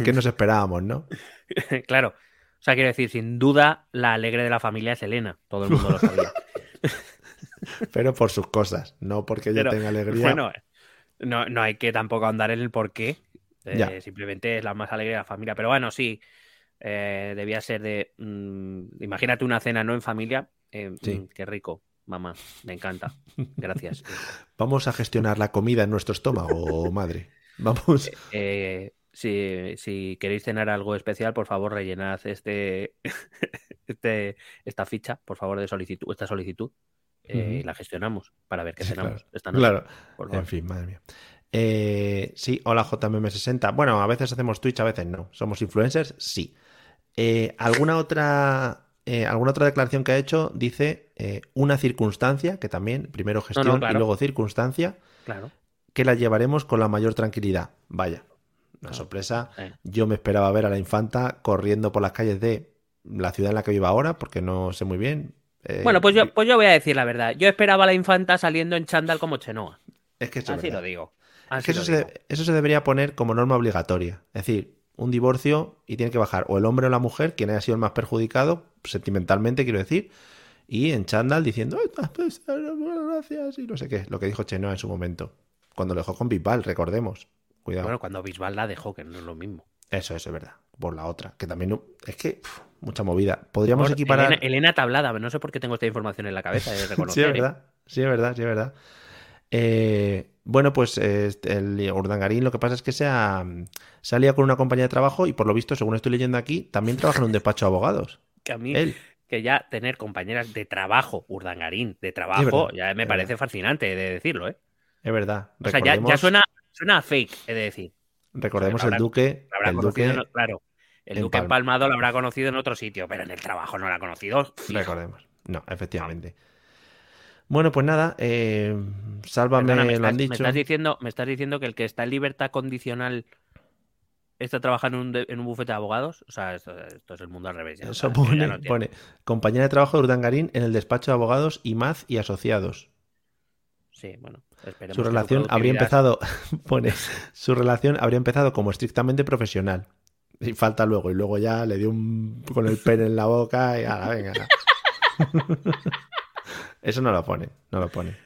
¿Qué nos esperábamos, no? claro. O sea, quiero decir, sin duda, la alegre de la familia es Elena. Todo el mundo lo sabía. Pero por sus cosas, no porque ella tenga alegría. Bueno, no, no hay que tampoco andar en el por qué. Eh, simplemente es la más alegre de la familia. Pero bueno, sí. Eh, debía ser de. Mm, imagínate una cena, ¿no? En familia. Eh, mm, qué rico, mamá. Me encanta. Gracias. Vamos a gestionar la comida en nuestro estómago, madre. Vamos. Eh, si, queréis cenar algo especial, por favor, rellenad este, este esta ficha, por favor, de solicitud, esta solicitud. y la gestionamos para ver qué cenamos esta noche. Claro. En fin, madre mía. sí, hola JMM60. Bueno, a veces hacemos Twitch, a veces no. ¿Somos influencers? Sí. Eh, ¿Alguna otra eh, alguna otra declaración que ha hecho dice eh, una circunstancia, que también, primero gestión y luego circunstancia, claro. que la llevaremos con la mayor tranquilidad. Vaya, una sorpresa. Yo me esperaba ver a la infanta corriendo por las calles de la ciudad en la que vivo ahora, porque no sé muy bien. bueno, pues yo, pues yo voy a decir la verdad. Yo esperaba a la infanta saliendo en chándal como Chenoa. Es que Así lo digo. eso, eso se debería poner como norma obligatoria. Es decir, un divorcio y tiene que bajar o el hombre o la mujer, quien haya sido el más perjudicado, sentimentalmente quiero decir, y en chándal diciendo, gracias, y no sé qué, lo que dijo Chenoa en su momento, cuando lo dejó con Bisbal, recordemos. Cuidado. Bueno, cuando Bisbal la dejó, que no es lo mismo. Eso, eso es verdad. Por la otra, que también es que mucha movida. Podríamos equiparar. Elena, Tablada, no sé por qué tengo esta información en la cabeza de reconocer. sí, es verdad. Sí, es verdad, sí, es verdad. Eh, bueno, pues el Urdangarín lo que pasa es que se ha, salía con una compañía de trabajo y por lo visto, según estoy leyendo aquí, también trabaja en un despacho de abogados. Que a mí, que ya tener compañeras de trabajo, Urdangarín, de trabajo, ya me parece fascinante de decirlo, ¿eh? Es verdad. O sea, ya, suena, suena fake, he de decir. Recordemos el Duque. El duque claro, el Duque empalmado lo habrá conocido en otro sitio, pero en el trabajo no lo ha conocido. Recordemos. No, efectivamente. Bueno, pues nada, eh, sálvame, lo han dicho. Me estás, diciendo, me estás diciendo que el que está en libertad condicional está trabajando en un, en un bufete de abogados. O sea, esto, es el mundo al revés. Eso pone, pone, compañera de trabajo de Urdangarín en el despacho de abogados IMAZ y asociados. Sí, bueno, Su relación habría empezado, pone, su relación habría empezado como estrictamente profesional. Y falta luego, y luego ya le dio un con el pene en la boca y ahora, venga. Eso no lo pone, no lo pone.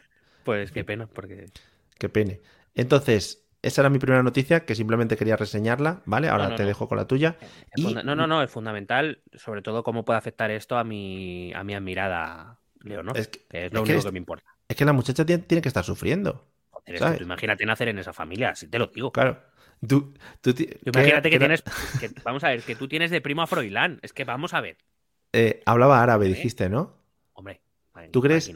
Pues qué pena, porque. Qué pene. Entonces, esa era mi primera noticia, que simplemente quería reseñarla, ¿vale? Ahora te dejo con la tuya. No, no, no, es fundamental, sobre todo cómo puede afectar esto a mi, a mi admirada Leonor, es que, es lo único que, me importa. Es que la muchacha tiene, que estar sufriendo. Joder, imagínate nacer en esa familia, si te lo digo. Claro. Tú, imagínate que, tienes. vamos a ver, que tú tienes de primo a Froilán. Es que vamos a ver. Eh, hablaba árabe, dijiste, ¿no? Hombre. ¿Tú crees,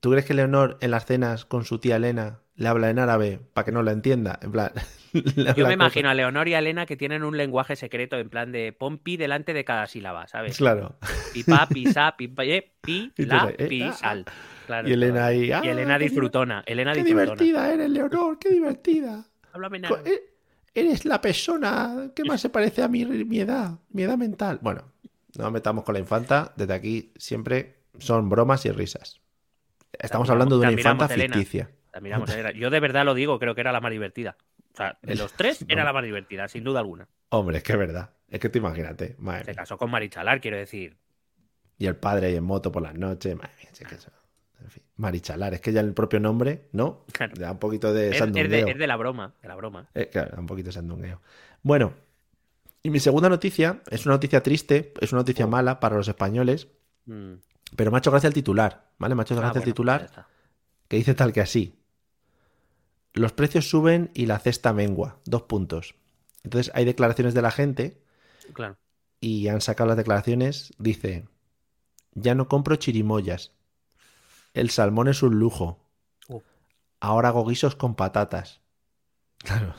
¿Tú crees que Leonor en las cenas con su tía Elena le habla en árabe para que no la entienda? En plan, Yo me imagino a Leonor y a Elena que tienen un lenguaje secreto en plan de pon pi delante de cada sílaba, ¿sabes? Claro. Pi, pa, pi, sa, pi, pa, eh, pi, la, eh, pi, ah, sal. Claro, y Elena ahí. y "Ah, Elena qué disfrutona. Elena Qué disfrutona. divertida eres, Leonor, qué divertida. Háblame en Co- árabe. e- Eres la persona que más se parece a mi, mi edad, mi edad mental. Bueno, no nos metamos con la infanta. Desde aquí siempre son bromas y risas. Estamos hablando de una infanta ficticia. Elena. Yo de verdad lo digo, creo que era la más divertida. O sea, de los tres era la más divertida, sin duda alguna. Hombre, es que es verdad. Es que tú imagínate. Madre Se mía. casó con Marichalar, quiero decir. Y el padre ahí en moto por las noches. Madre mía, sí que eso- en fin. Marichalar, es que ya el propio nombre, ¿no? Claro. Da un poquito de Es, es sandungueo. de, es de la broma, de la broma. Eh, claro, da un poquito de sandungueo. Bueno, y mi segunda noticia es una noticia triste, es una noticia Oh. mala para los españoles, Mm. Pero me ha hecho gracia el titular, ¿vale? Me ha hecho Ah, gracia el bueno, titular que dice tal que así. Los precios suben y la cesta mengua. Dos puntos. Entonces hay declaraciones de la gente Claro. y han sacado las declaraciones. Dice, ya no compro chirimoyas. El salmón es un lujo. Uh. Ahora hago guisos con patatas. Claro.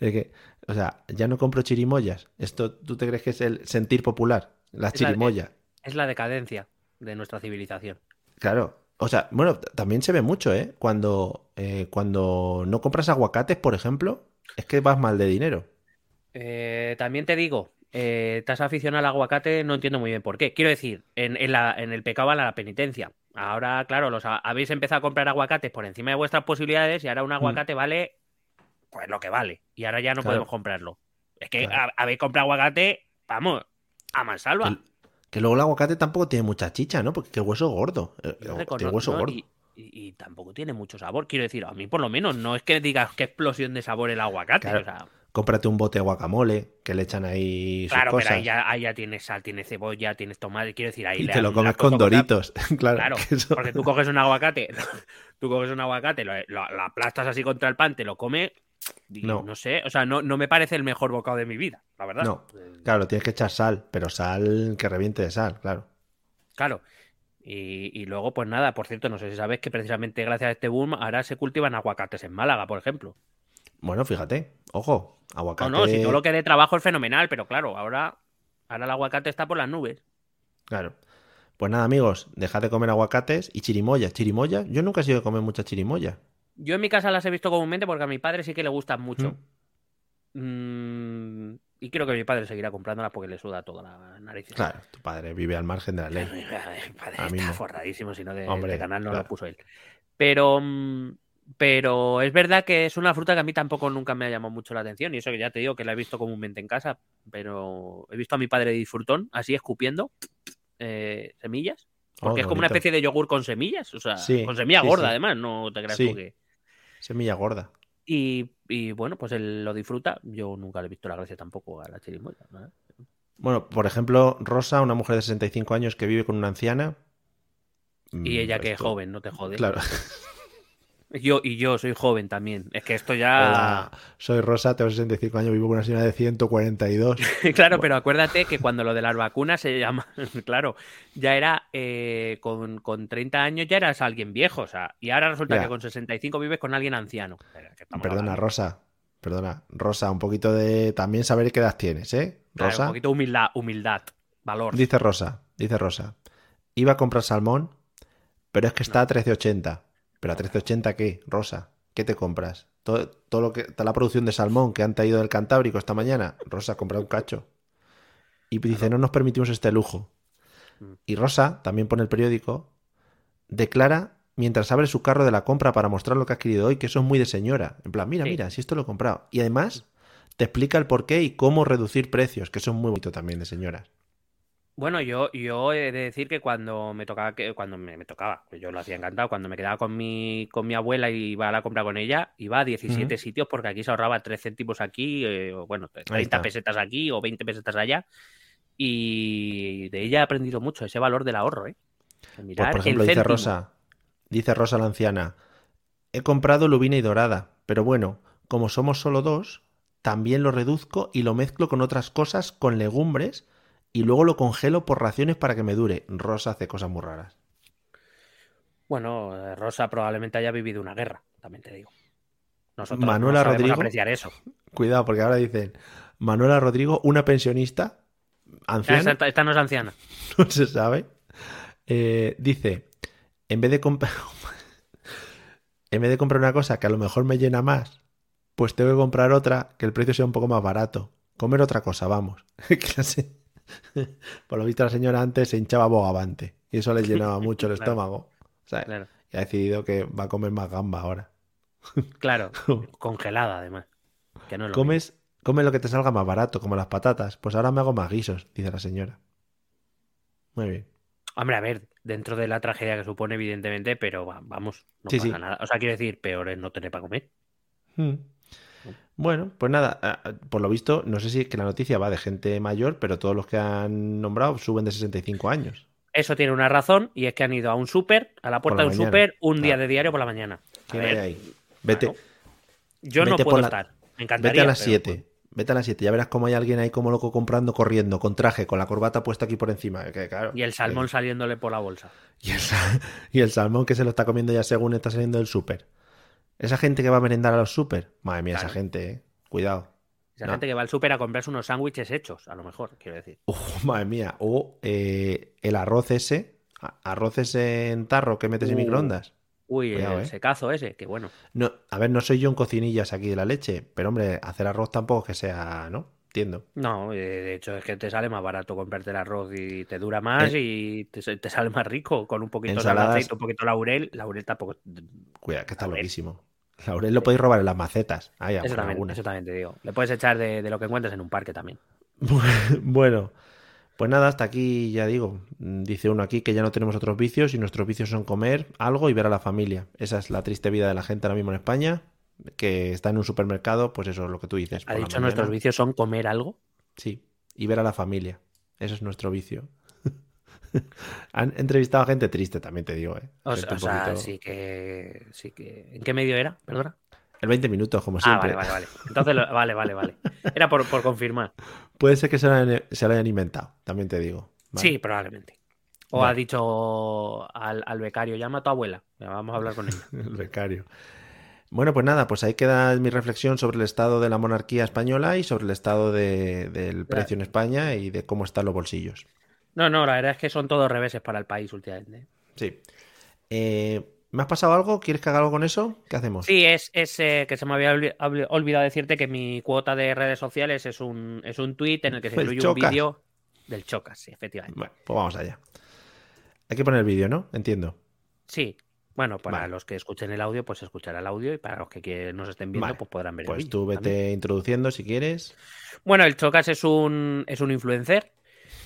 Es que, o sea, ya no compro chirimoyas. ¿Esto tú te crees que es el sentir popular? La Es la- chirimoya. Es la decadencia de nuestra civilización. Claro. O sea, bueno, también se ve mucho, ¿eh? Cuando, eh, cuando no compras aguacates, por ejemplo, es que vas mal de dinero. Eh, también te digo, eh, te has aficionado al aguacate, no entiendo muy bien por qué. Quiero decir, en, en la- en el pecado va la penitencia. Ahora, claro, los ha- habéis empezado a comprar aguacates por encima de vuestras posibilidades y ahora un aguacate vale pues lo que vale. Y ahora ya no Claro. podemos comprarlo. Es que Claro. habéis comprado aguacate, vamos, a mansalva. Que luego el aguacate tampoco tiene mucha chicha, ¿no? Porque el hueso gordo. eh, reconozco, hueso ¿no? gordo. Y, y- y tampoco tiene mucho sabor. Quiero decir, a mí por lo menos no es que digas qué explosión de sabor el aguacate. Claro. o sea, Cómprate un bote de guacamole que le echan ahí sus claro, cosas. pero ahí ya, ahí ya tienes sal, tienes cebolla, tienes tomate. Quiero decir, ahí y le te lo comes con doritos. claro. Claro, que eso- porque tú coges un aguacate, tú coges un aguacate, lo, lo- lo aplastas así contra el pan, te lo comes. No. no. sé, o sea, no, no me parece el mejor bocado de mi vida, la verdad. No, Eh, claro, tienes que echar sal, pero sal que reviente de sal, claro. Claro. Y, y luego, pues nada, por cierto, no sé si sabes que precisamente gracias a este boom ahora se cultivan aguacates en Málaga, por ejemplo. Bueno, fíjate, ojo, No, aguacate. no, si todo lo que de trabajo es fenomenal, pero claro, ahora, ahora el aguacate está por las nubes. Claro. Pues nada, amigos, dejad de comer aguacates y chirimoyas. ¿Chirimoyas? Yo nunca he sido de comer mucha chirimoya. Yo en mi casa las he visto comúnmente porque a mi padre sí que le gustan mucho. Mm. Mm, y creo que mi padre seguirá comprándolas porque le suda toda la nariz. Claro, tu padre vive al margen de la ley. Mi padre está forradísimo, si no de, Hombre, de canal no claro. lo puso él. Pero, mm, pero es verdad que es una fruta que a mí tampoco nunca me ha llamado mucho la atención. Y eso que ya te digo que la he visto comúnmente en casa. Pero he visto a mi padre disfrutón, así escupiendo eh, semillas. Oh, Porque qué es como una especie de yogur con semillas. O sea, Sí, con semilla sí, gorda, sí. además. No te creas que. Semilla gorda. Y, y bueno, pues él lo disfruta. Yo nunca le he visto la gracia tampoco a la chirimoya. ¿no? Bueno, por ejemplo, Rosa, una mujer de 65 años que vive con una anciana. Y mm, ella que es joven, no te jodes. Claro. Yo, y yo soy joven también. Es que esto ya. Hola, soy Rosa, tengo 65 años, vivo con una señora de 142. claro, pero acuérdate que cuando lo de las vacunas se llama, claro, ya era eh, con, con 30 años ya eras alguien viejo, o sea, y ahora resulta Ya. que con 65 vives con alguien anciano. Perdona, hablando. Rosa. Perdona, Rosa, un poquito de también saber qué edad tienes, ¿eh? Claro, Rosa. un poquito de humildad, humildad, valor. Dice Rosa, dice Rosa. Iba a comprar salmón, pero es que está a 13.80. ¿Pero a 13.80 qué, Rosa? ¿Qué te compras? Todo, todo lo que, toda la producción de salmón que han traído del Cantábrico esta mañana. Rosa, compra un cacho. Y dice, no nos permitimos este lujo. Mm. Y Rosa, también pone el periódico, declara mientras abre su carro de la compra para mostrar lo que ha adquirido hoy, que eso es muy de señora. En plan, mira, Sí. mira, si esto lo he comprado. Y además te explica el porqué y cómo reducir precios, que eso es muy bonito también de señoras. Bueno, yo, yo he de decir que cuando me tocaba, que cuando me, me tocaba, pues yo lo hacía encantado, cuando me quedaba con mi, con mi abuela y iba a la compra con ella, iba a 17 sitios porque aquí se ahorraba 3 céntimos aquí, eh, o bueno, 30 está. pesetas aquí o 20 pesetas allá. Y de ella he aprendido mucho ese valor del ahorro, ¿eh? Pues, por el ejemplo, dice. Rosa, dice Rosa la anciana, he comprado lubina y dorada, pero bueno, como somos solo dos, también lo reduzco y lo mezclo con otras cosas, con legumbres, y luego lo congelo por raciones para que me dure. Rosa hace cosas muy raras. Bueno, eh, Rosa probablemente haya vivido una guerra, también te digo. Nosotros Manuela Rodrigo. apreciar eso. Cuidado, porque ahora dicen Manuela Rodrigo, una pensionista anciana. Esta, no es anciana. No se sabe. Eh, dice, en vez de comprar. en vez de comprar una cosa que a lo mejor me llena más, pues tengo que comprar otra que el precio sea un poco más barato. Comer otra cosa, vamos. Por lo visto la señora antes se hinchaba bogavante y eso le llenaba mucho el estómago. Y ha decidido que va a comer más gamba ahora. Claro, congelada además. Que no Comes, come lo que te salga más barato, como las patatas. Pues ahora me hago más guisos, dice la señora. Muy bien. Hombre, a ver, dentro de la tragedia que supone, evidentemente, pero vamos, no pasa nada. O sea, quiero decir, peor es no tener para comer. Hmm. Bueno, pues nada, por lo visto, no sé si que la noticia va de gente mayor, pero todos los que han nombrado suben de 65 años. Eso tiene una razón y es que han ido a un súper, a la puerta de un súper, un día de diario por la mañana. Vete. yo no puedo estar. Me encantaría. Vete a las 7. Vete a las 7. Ya verás cómo hay alguien ahí como loco comprando, corriendo, con traje, con la corbata puesta aquí por encima. y el salmón saliéndole por la bolsa. Y el, salmón que se lo está comiendo ya según está saliendo del súper. Esa gente que va a merendar a los súper. Madre mía, esa gente, eh. Cuidado. Esa gente que va al súper a comprarse unos sándwiches hechos, a lo mejor, quiero decir. madre mía. O eh, el arroz ese. Arroz ese en tarro que metes en uh. microondas. Uy, el eh. secazo ese, qué bueno. No, a ver, no soy yo un cocinillas aquí de la leche, pero hombre, hacer arroz tampoco es que sea, ¿no? Entiendo. No, eh, de hecho es que te sale más barato comprarte el arroz y te dura más eh, y te, sale más rico con un poquito de aceite, un poquito de laurel. Laurel tampoco. Cuidado, que está loquísimo. Laurel lo podéis robar en las macetas. eso, también, eso, también, te digo. Le puedes echar de, de lo que encuentres en un parque también. bueno, pues nada, hasta aquí ya digo, dice uno aquí que ya no tenemos otros vicios y nuestros vicios son comer algo y ver a la familia. Esa es la triste vida de la gente ahora mismo en España, que está en un supermercado, pues eso es lo que tú dices. ¿Ha dicho nuestros vicios son comer algo? Sí, y ver a la familia. Eso es nuestro vicio. Han entrevistado a gente triste, también te digo. ¿eh? O, sea, sí que, sí que... ¿En qué medio era? Perdona. El 20 minutos, como siempre. Ah, vale, vale, vale. Entonces, vale, vale, vale. Era por, confirmar. Puede ser que se lo, hayan, inventado, también te digo. Sí, probablemente. O ha dicho al, becario, llama a tu abuela. vamos a hablar con ella. el becario. Bueno, pues nada, pues ahí queda mi reflexión sobre el estado de la monarquía española y sobre el estado del precio en España y de cómo están los bolsillos. No, no, la verdad es que son todos reveses para el país últimamente. Sí. Eh, ¿Me has pasado algo? ¿Quieres que haga algo con eso? ¿Qué hacemos? Sí, es, eh, que se me había olvidado decirte que mi cuota de redes sociales es un, es un tweet en el que se incluye un vídeo del Chocas, sí, efectivamente. Bueno, pues vamos allá. Hay que poner el vídeo, ¿no? Entiendo. Sí. Bueno, para los que escuchen el audio, pues escuchar el audio y para los que nos estén viendo, pues podrán ver pues el vídeo. Pues tú vete introduciendo si quieres. Bueno, el Chocas es un, es un influencer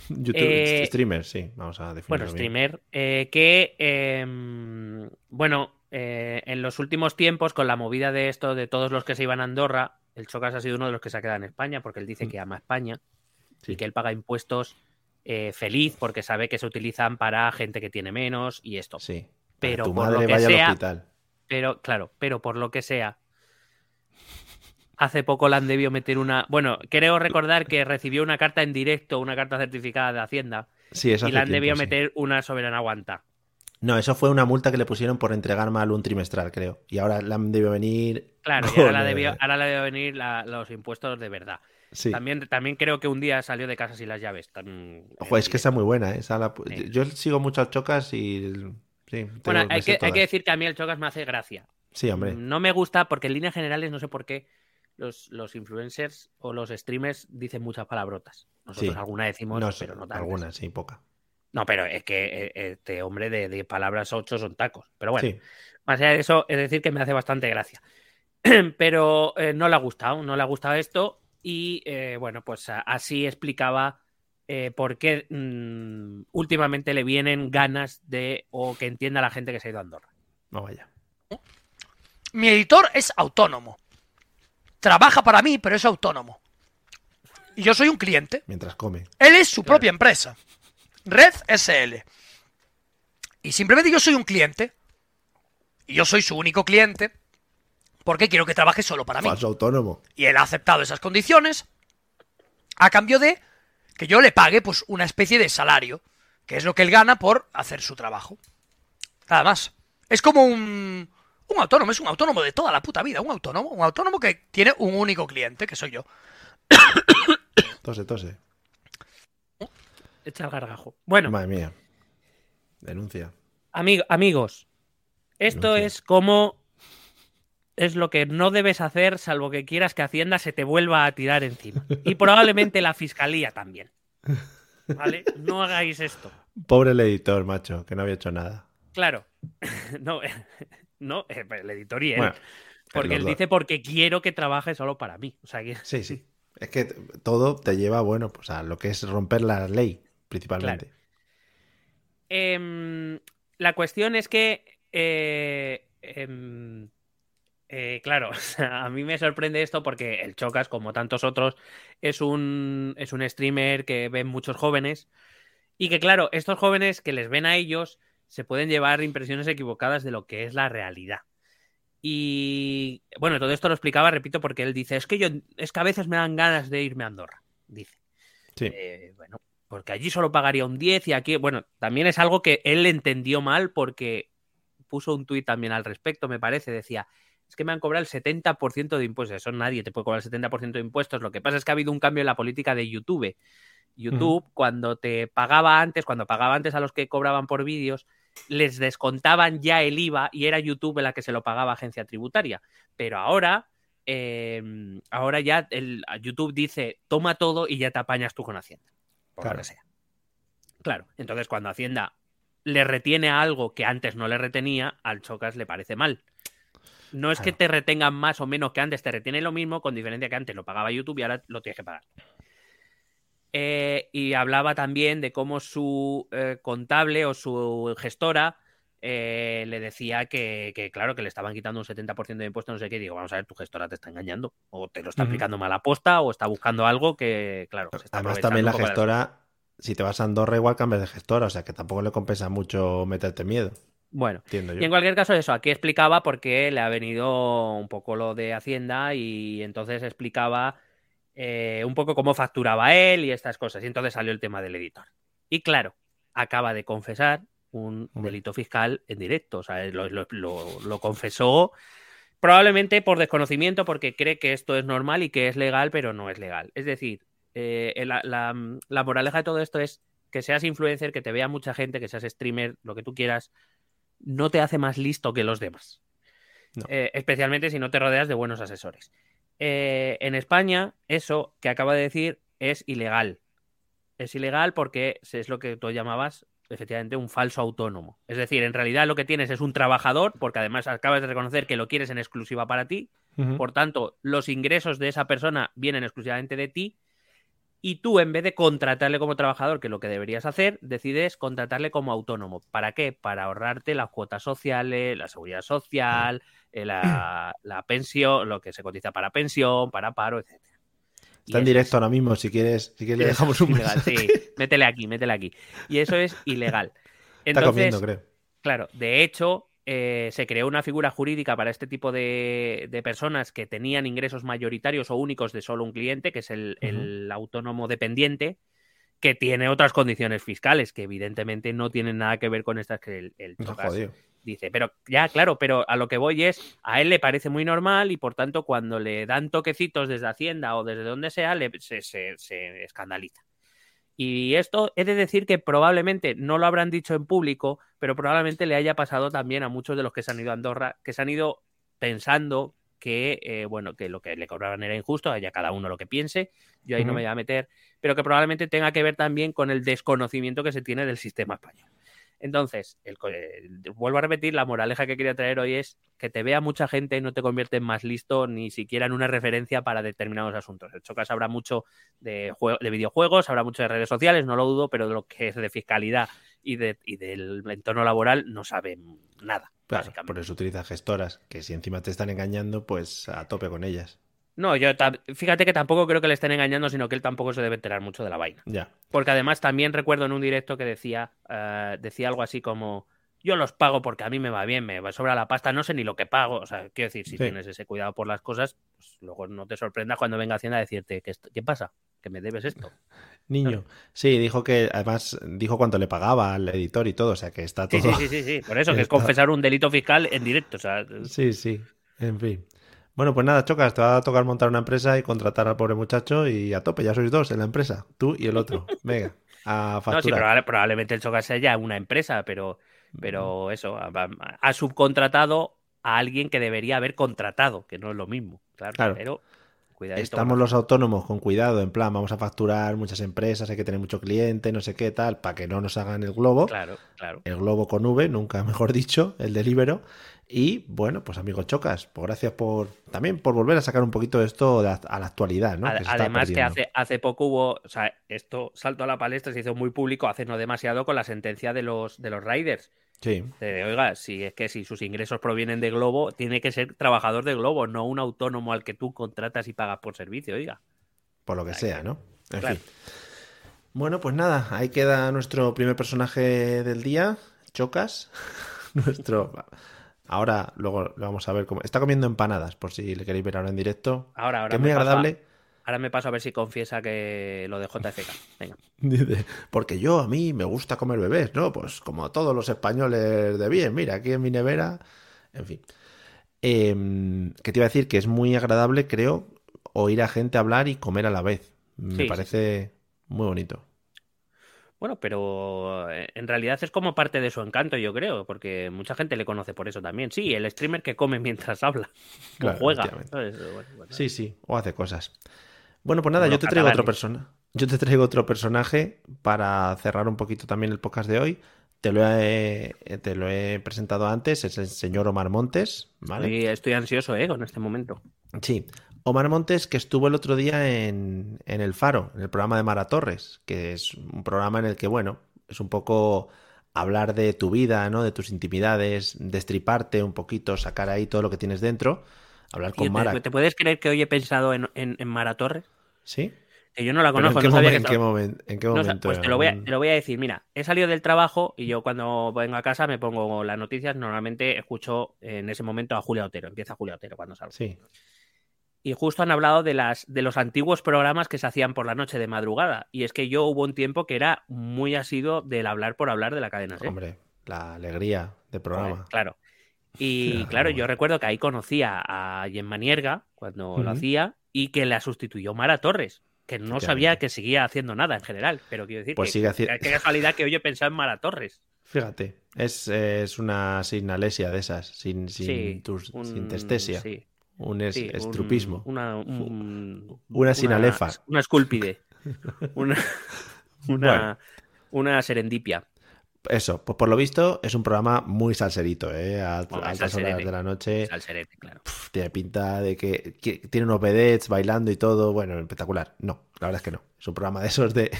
YouTube, eh, streamer, sí, vamos a definirlo. Bueno, streamer, eh, que, em, bueno, eh, en los últimos tiempos, con la movida de esto, de todos los que se iban a Andorra, el Chocas ha sido uno de los que se ha quedado en España, porque él dice mm. que ama España y que él paga impuestos feliz porque sabe que se utilizan para gente que tiene menos y esto. Sí. Pero tu por lo que sea, Pero, claro, pero por lo que sea, Hace poco la han debió meter una. Bueno, creo recordar que recibió una carta en directo, una carta certificada de Hacienda. Sí, eso Y la han debió meter una soberana aguanta. No, eso fue una multa que le pusieron por entregar mal un trimestral, creo. Y ahora la han debió venir. Claro, y ahora, la debió, ahora le debió venir los impuestos de verdad. Sí. También, también creo que un día salió de casa sin las llaves. Ojo, es que está muy buena, ¿eh? Yo sigo mucho al Chocas y. bueno, hay que, hay que decir que a mí el Chocas me hace gracia. Sí, hombre. No me gusta porque en líneas generales no sé por qué los, influencers o los streamers dicen muchas palabrotas. Nosotros alguna decimos, pero no tantas. Algunas, sí, poca. No, pero es que eh, este hombre de, palabras ocho son tacos. Pero bueno, más allá de eso, es decir que me hace bastante gracia. pero eh, no le ha gustado, no le ha gustado esto. Y eh, bueno, pues así explicaba por qué mm, últimamente le vienen ganas de o que entienda la gente que se ha ido a Andorra. No vaya. Mi editor es autónomo trabaja para mí, pero es autónomo. Y yo soy un cliente. Mientras come. Él es su propia empresa. Red SL. Y simplemente yo soy un cliente. Y yo soy su único cliente. Porque quiero que trabaje solo para mí. Falso autónomo. Y él ha aceptado esas condiciones. A cambio de que yo le pague pues una especie de salario. Que es lo que él gana por hacer su trabajo. Nada más. Es como un, un autónomo, es un autónomo de toda la puta vida, un autónomo, un autónomo que tiene un único cliente, que soy yo. tose, tose. Echa el gargajo. Bueno. Madre mía. Denuncia. amigos, esto es como es lo que no debes hacer salvo que quieras que Hacienda se te vuelva a tirar encima. Y probablemente la Fiscalía también. ¿Vale? No hagáis esto. Pobre el editor, macho, que no había hecho nada. Claro. No, no el editor y él. porque él dice porque quiero que trabaje solo para mí. O sea, Sí, sí. Es que todo te lleva, bueno, pues a lo que es romper la ley, principalmente. Em, la cuestión es que eh, em, eh, claro, a mí me sorprende esto porque el Chocas, como tantos otros, es un, es un streamer que ven muchos jóvenes y que, claro, estos jóvenes que les ven a ellos se pueden llevar impresiones equivocadas de lo que es la realidad. Y bueno, todo esto lo explicaba, repito, porque él dice, es que yo, es que a veces me dan ganas de irme a Andorra, dice. Sí. Eh, bueno, porque allí solo pagaría un 10 y aquí, bueno, también es algo que él entendió mal porque puso un tuit también al respecto, me parece, decía, es que me han cobrado el 70% de impuestos. Eso nadie te puede cobrar el 70% de impuestos. Lo que pasa es que ha habido un cambio en la política de YouTube. YouTube, cuando te pagaba antes, cuando pagaba antes a los que cobraban por vídeos, les descontaban ya el IVA y era YouTube la que se lo pagaba agencia tributaria. Pero ahora, em, ahora ya el, YouTube dice, toma todo y ya te apañas tú con Hacienda. claro. sea. Claro, entonces cuando Hacienda le retiene algo que antes no le retenía, al Chocas le parece mal. No es que te retengan más o menos que antes, te retiene lo mismo, con diferencia que antes lo pagaba YouTube y ahora lo tienes que pagar. Eh, y hablaba también de cómo su eh, contable o su gestora eh, le decía que, claro, que le estaban quitando un 70% de impuestos, no sé qué. Digo, vamos a ver, tu gestora te está engañando. O te lo está aplicando mal a posta o está buscando algo que, claro, se está Además, también la gestora, si te vas a Andorra, igual cambias de gestora. O sea, que tampoco le compensa mucho meterte miedo. Bueno, y en cualquier caso eso, aquí explicaba por qué le ha venido un poco lo de Hacienda y entonces explicaba eh, un poco cómo facturaba él y estas cosas. Y entonces salió el tema del editor. Y claro, acaba de confesar un delito fiscal en directo. O sea, lo, confesó probablemente por desconocimiento porque cree que esto es normal y que es legal, pero no es legal. Es decir, eh, la, la moraleja de todo esto es que seas influencer, que te vea mucha gente, que seas streamer, lo que tú quieras, no te hace más listo que los demás. Eh, especialmente si no te rodeas de buenos asesores. Eh, en España, eso que acaba de decir es ilegal. Es ilegal porque es lo que tú llamabas efectivamente un falso autónomo. Es decir, en realidad lo que tienes es un trabajador, porque además acabas de reconocer que lo quieres en exclusiva para ti. Por tanto, los ingresos de esa persona vienen exclusivamente de ti y tú en vez de contratarle como trabajador, que es lo que deberías hacer, decides contratarle como autónomo. ¿Para qué? Para ahorrarte las cuotas sociales, la seguridad social, eh, la, pensión, lo que se cotiza para pensión, para paro, etc. Está en directo ahora mismo, si quieres, si quieres le dejamos un ilegal, Sí, métele aquí, métele aquí. Y eso es ilegal. Está comiendo, creo. Claro, de hecho, eh, se creó una figura jurídica para este tipo de, personas que tenían ingresos mayoritarios o únicos de solo un cliente, que es el, autónomo dependiente, que tiene otras condiciones fiscales que evidentemente no tienen nada que ver con estas que el, el dice. Pero ya, claro, pero a lo que voy es, a él le parece muy normal y por tanto cuando le dan toquecitos desde Hacienda o desde donde sea, le, se escandaliza. Y esto he de decir que probablemente no lo habrán dicho en público, pero probablemente le haya pasado también a muchos de los que se han ido a Andorra, que se han ido pensando que, eh, bueno, que lo que le cobraban era injusto, haya cada uno lo que piense, yo ahí no me voy a meter, pero que probablemente tenga que ver también con el desconocimiento que se tiene del sistema español. Entonces, el, vuelvo a repetir, la moraleja que quería traer hoy es que te vea mucha gente y no te convierte en más listo ni siquiera en una referencia para determinados asuntos. En Chocas habrá mucho de, de videojuegos, habrá mucho de redes sociales, no lo dudo, pero de lo que es de fiscalidad y, de, y del entorno laboral no saben nada. por eso utilizas gestoras, que si encima te están engañando, pues a tope con ellas. No, yo fíjate que tampoco creo que le estén engañando, sino que él tampoco se debe enterar mucho de la vaina. Ya. Porque además también recuerdo en un directo que decía, eh, decía algo así como yo los pago porque a mí me va bien, me va sobra la pasta, no sé ni lo que pago. O sea, quiero decir, si tienes ese cuidado por las cosas, pues luego no te sorprendas cuando venga Hacienda a decirte, ¿qué, qué pasa? que me debes esto. Niño. Sí, dijo que además dijo cuánto le pagaba al editor y todo, o sea que está todo. Sí, sí, sí, sí, por eso, que es confesar un delito fiscal en directo. O sea... Sí, sí, en fin. Bueno, pues nada, Chocas, te va a tocar montar una empresa y contratar al pobre muchacho y a tope, ya sois dos en la empresa, tú y el otro. Venga, a facturar. No, sí, probablemente el Chocas sea ya una empresa, pero, pero eso, ha, subcontratado a alguien que debería haber contratado, que no es lo mismo, claro. claro. Pero Estamos los autónomos con cuidado, en plan, vamos a facturar muchas empresas, hay que tener mucho cliente, no sé qué tal, para que no nos hagan el globo. Claro, claro. El globo con V, nunca mejor dicho, el delibero. Y bueno, pues amigos Chocas, pues gracias por también por volver a sacar un poquito de esto a la actualidad, ¿no? Además que hace, hace poco hubo, o sea, esto salto a la palestra, se hizo muy público hace no demasiado con la sentencia de los, de los Riders. Sí. oiga, si es que si sus ingresos provienen de Globo, tiene que ser trabajador de Globo, no un autónomo al que tú contratas y pagas por servicio, oiga. Por lo que sea, ¿no? En fin. Bueno, pues nada, ahí queda nuestro primer personaje del día, Chocas. nuestro. Ahora, luego lo vamos a ver cómo. Está comiendo empanadas, por si le queréis ver ahora en directo. Ahora, ahora. Que es muy agradable. Ahora me paso a ver si confiesa que lo de JFK. Venga. porque yo, a mí, me gusta comer bebés, ¿no? Pues como todos los españoles de bien. Mira, aquí en mi nevera. En fin. Eh, que te iba a decir que es muy agradable, creo, oír a gente hablar y comer a la vez. Me parece muy bonito. Bueno, pero eh, en realidad es como parte de su encanto, yo creo, porque mucha gente le conoce por eso también. Sí, el streamer que come mientras habla, o juega. Sí, sí, o hace cosas. Bueno, pues nada, yo te traigo otro persona. Yo te traigo otro personaje para cerrar un poquito también el podcast de hoy. Te lo he, te lo he presentado antes, es el señor Omar Montes, ¿vale? estoy ansioso, ¿eh? Con este momento. Sí. Omar Montes, que estuvo el otro día en, en El Faro, en el programa de Mara Torres, que es un programa en el que, bueno, es un poco hablar de tu vida, ¿no? De tus intimidades, destriparte un poquito, sacar ahí todo lo que tienes dentro, hablar con Mara. ¿Te puedes creer que hoy he pensado en, en Mara Torres? ¿Sí? Que yo no la conozco. ¿En qué, momento, ¿en qué momento? pues te lo, voy a, te lo, voy a, decir. Mira, he salido del trabajo y yo cuando vengo a casa me pongo las noticias. Normalmente escucho en ese momento a Julia Otero. Empieza Julia Otero cuando salgo. Sí. Y justo han hablado de, las, de los antiguos programas que se hacían por la noche de madrugada. Y es que yo hubo un tiempo que era muy asido del hablar por hablar de la cadena. Hombre, la alegría de programa. claro. Y claro, yo recuerdo que ahí conocía a Gemma Nierga cuando lo hacía y que la sustituyó Mara Torres, que no sabía que seguía haciendo nada en general, pero quiero decir pues que, sigue haciendo... qué casualidad que hoy he pensado en Mara Torres. Fíjate, es, es una sinalesia de esas, sin, sin, sin testesia. Un estrupismo. una, una sinalefa. Una, esculpide. una, una, una serendipia. Eso, pues por lo visto es un programa muy salserito, ¿eh? A, altas horas de la noche. Salserete, claro. tiene pinta de que, tiene unos vedettes bailando y todo. Bueno, espectacular. No, la verdad es que no. Es un programa de esos de,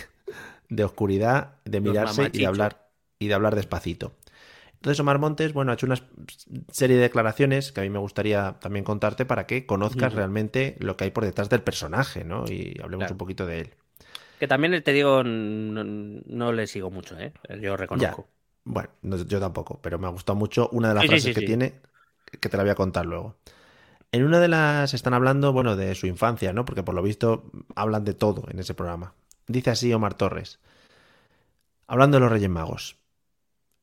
de oscuridad, de mirarse y de hablar y de hablar despacito. Entonces Omar Montes, bueno, ha hecho una serie de declaraciones que a mí me gustaría también contarte para que conozcas realmente lo que hay por detrás del personaje, ¿no? Y hablemos un poquito de él. Que también te digo, no, le sigo mucho, ¿eh? Yo reconozco. Bueno, yo tampoco, pero me ha gustado mucho una de las frases que tiene, que te la voy a contar luego. En una de las están hablando, bueno, de su infancia, ¿no? Porque por lo visto hablan de todo en ese programa. Dice así Omar Torres. Hablando de los Reyes Magos.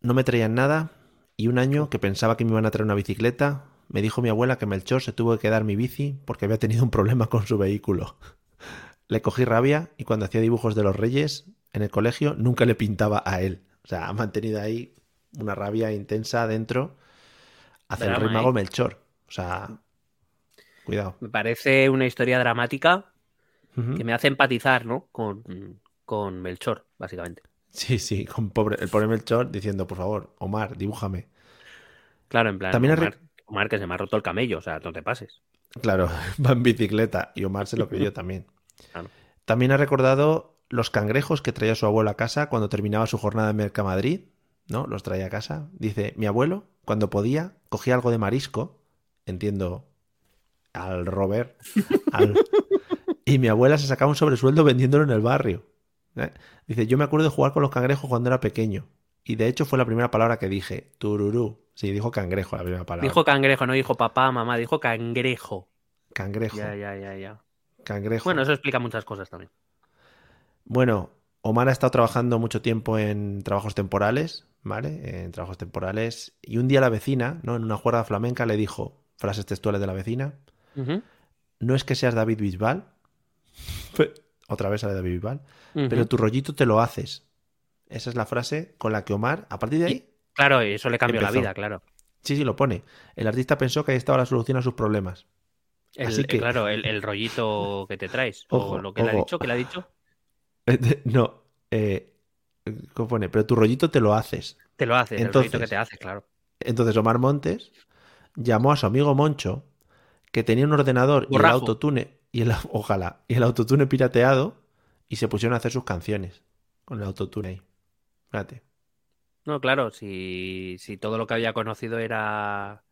No me traían nada y un año que pensaba que me iban a traer una bicicleta, me dijo mi abuela que Melchor se tuvo que quedar mi bici porque había tenido un problema con su vehículo. Le cogí rabia y cuando hacía dibujos de los reyes en el colegio nunca le pintaba a él. O sea, ha mantenido ahí una rabia intensa dentro hacia el rey mago ¿eh? Melchor. O sea, cuidado. Me parece una historia dramática que me hace empatizar, ¿no? Con, con Melchor, básicamente. Sí, sí, con pobre, el pobre Melchor diciendo, por favor, Omar, dibújame. Claro, en plan, También Omar, que se me ha roto el camello, o sea, no te pases. Claro, va en bicicleta y Omar se lo creyó también. También ha recordado los cangrejos que traía su abuelo a casa cuando terminaba su jornada en Mercamadrid, ¿no? Los traía a casa. Dice, mi abuelo, cuando podía, cogía algo de marisco, entiendo, al Robert, y mi abuela se sacaba un sobresueldo vendiéndolo en el barrio. ¿Eh? Dice, yo me acuerdo de jugar con los cangrejos cuando era pequeño. Y de hecho fue la primera palabra que dije, tururú. Sí, dijo cangrejo la primera palabra. Dijo cangrejo, no dijo papá, mamá, dijo cangrejo. Cangrejo. Ya, ya, ya, ya. Cangrejo. Bueno, eso explica muchas cosas también. Bueno, Omar ha estado trabajando mucho tiempo en trabajos temporales, ¿vale? En trabajos temporales. Y un día la vecina, ¿no? En una juerga flamenca le dijo, frases textuales de la vecina, no es que seas David Bisbal, otra vez sale David Bisbal, pero tu rollito te lo haces. Esa es la frase con la que Omar, a partir de ahí... claro, eso le cambió la vida, claro. Sí, sí, lo pone. El artista pensó que ahí estaba la solución a sus problemas. Así que... Claro, el, rollito que te traes. o lo que le ha dicho, que le ha dicho. No, eh, ¿cómo pone? Pero tu rollito te lo haces. Te lo haces, entonces, el rollito que te haces, claro. Entonces Omar Montes llamó a su amigo Moncho, que tenía un ordenador y el autotune, y el, ojalá, y el autotune pirateado, y se pusieron a hacer sus canciones con el autotune ahí. Fíjate. No, claro, si, si todo lo que había conocido era...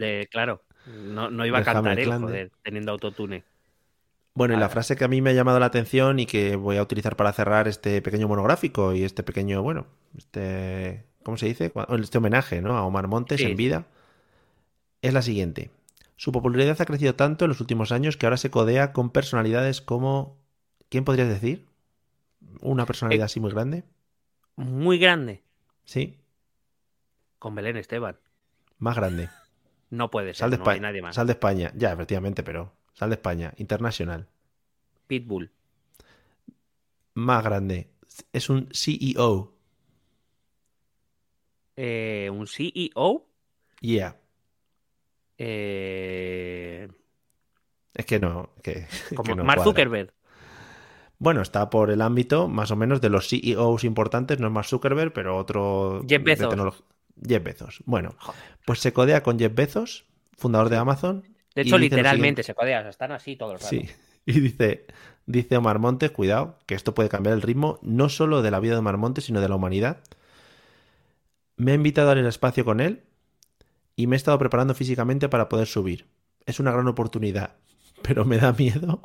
De, claro, no, no iba a cantar él, joder, teniendo autotune. Bueno, y la frase que a mí me ha llamado la atención y que voy a utilizar para cerrar este pequeño monográfico y este pequeño, bueno, este, ¿cómo se dice? Este homenaje, ¿no? A Omar Montes en vida, es la siguiente. Su popularidad ha crecido tanto en los últimos años que ahora se codea con personalidades como, ¿quién podrías decir? Una personalidad eh, así muy grande. Muy grande. Sí. Con Belén Esteban. Más grande. No puede ser. Sal de no España. nadie más. Sal de España. Ya, efectivamente, pero Sal de España, internacional. Pitbull. Más grande. Es un CEO. Eh, ¿Un CEO? Yeah. Eh... Es que no. Que, Como Mark Zuckerberg. Bueno, está por el ámbito más o menos de los CEOs importantes, no es Mark Zuckerberg, pero otro. Jeff Bezos. Jeff Bezos. Bueno, pues se codea con Jeff Bezos, fundador de Amazon, de hecho, literalmente se codea, están así todos los Sí, y dice, dice Omar Montes, cuidado, que esto puede cambiar el ritmo no solo de la vida de Omar Montes, sino de la humanidad. Me ha invitado al espacio con él y me he estado preparando físicamente para poder subir. Es una gran oportunidad, pero me da miedo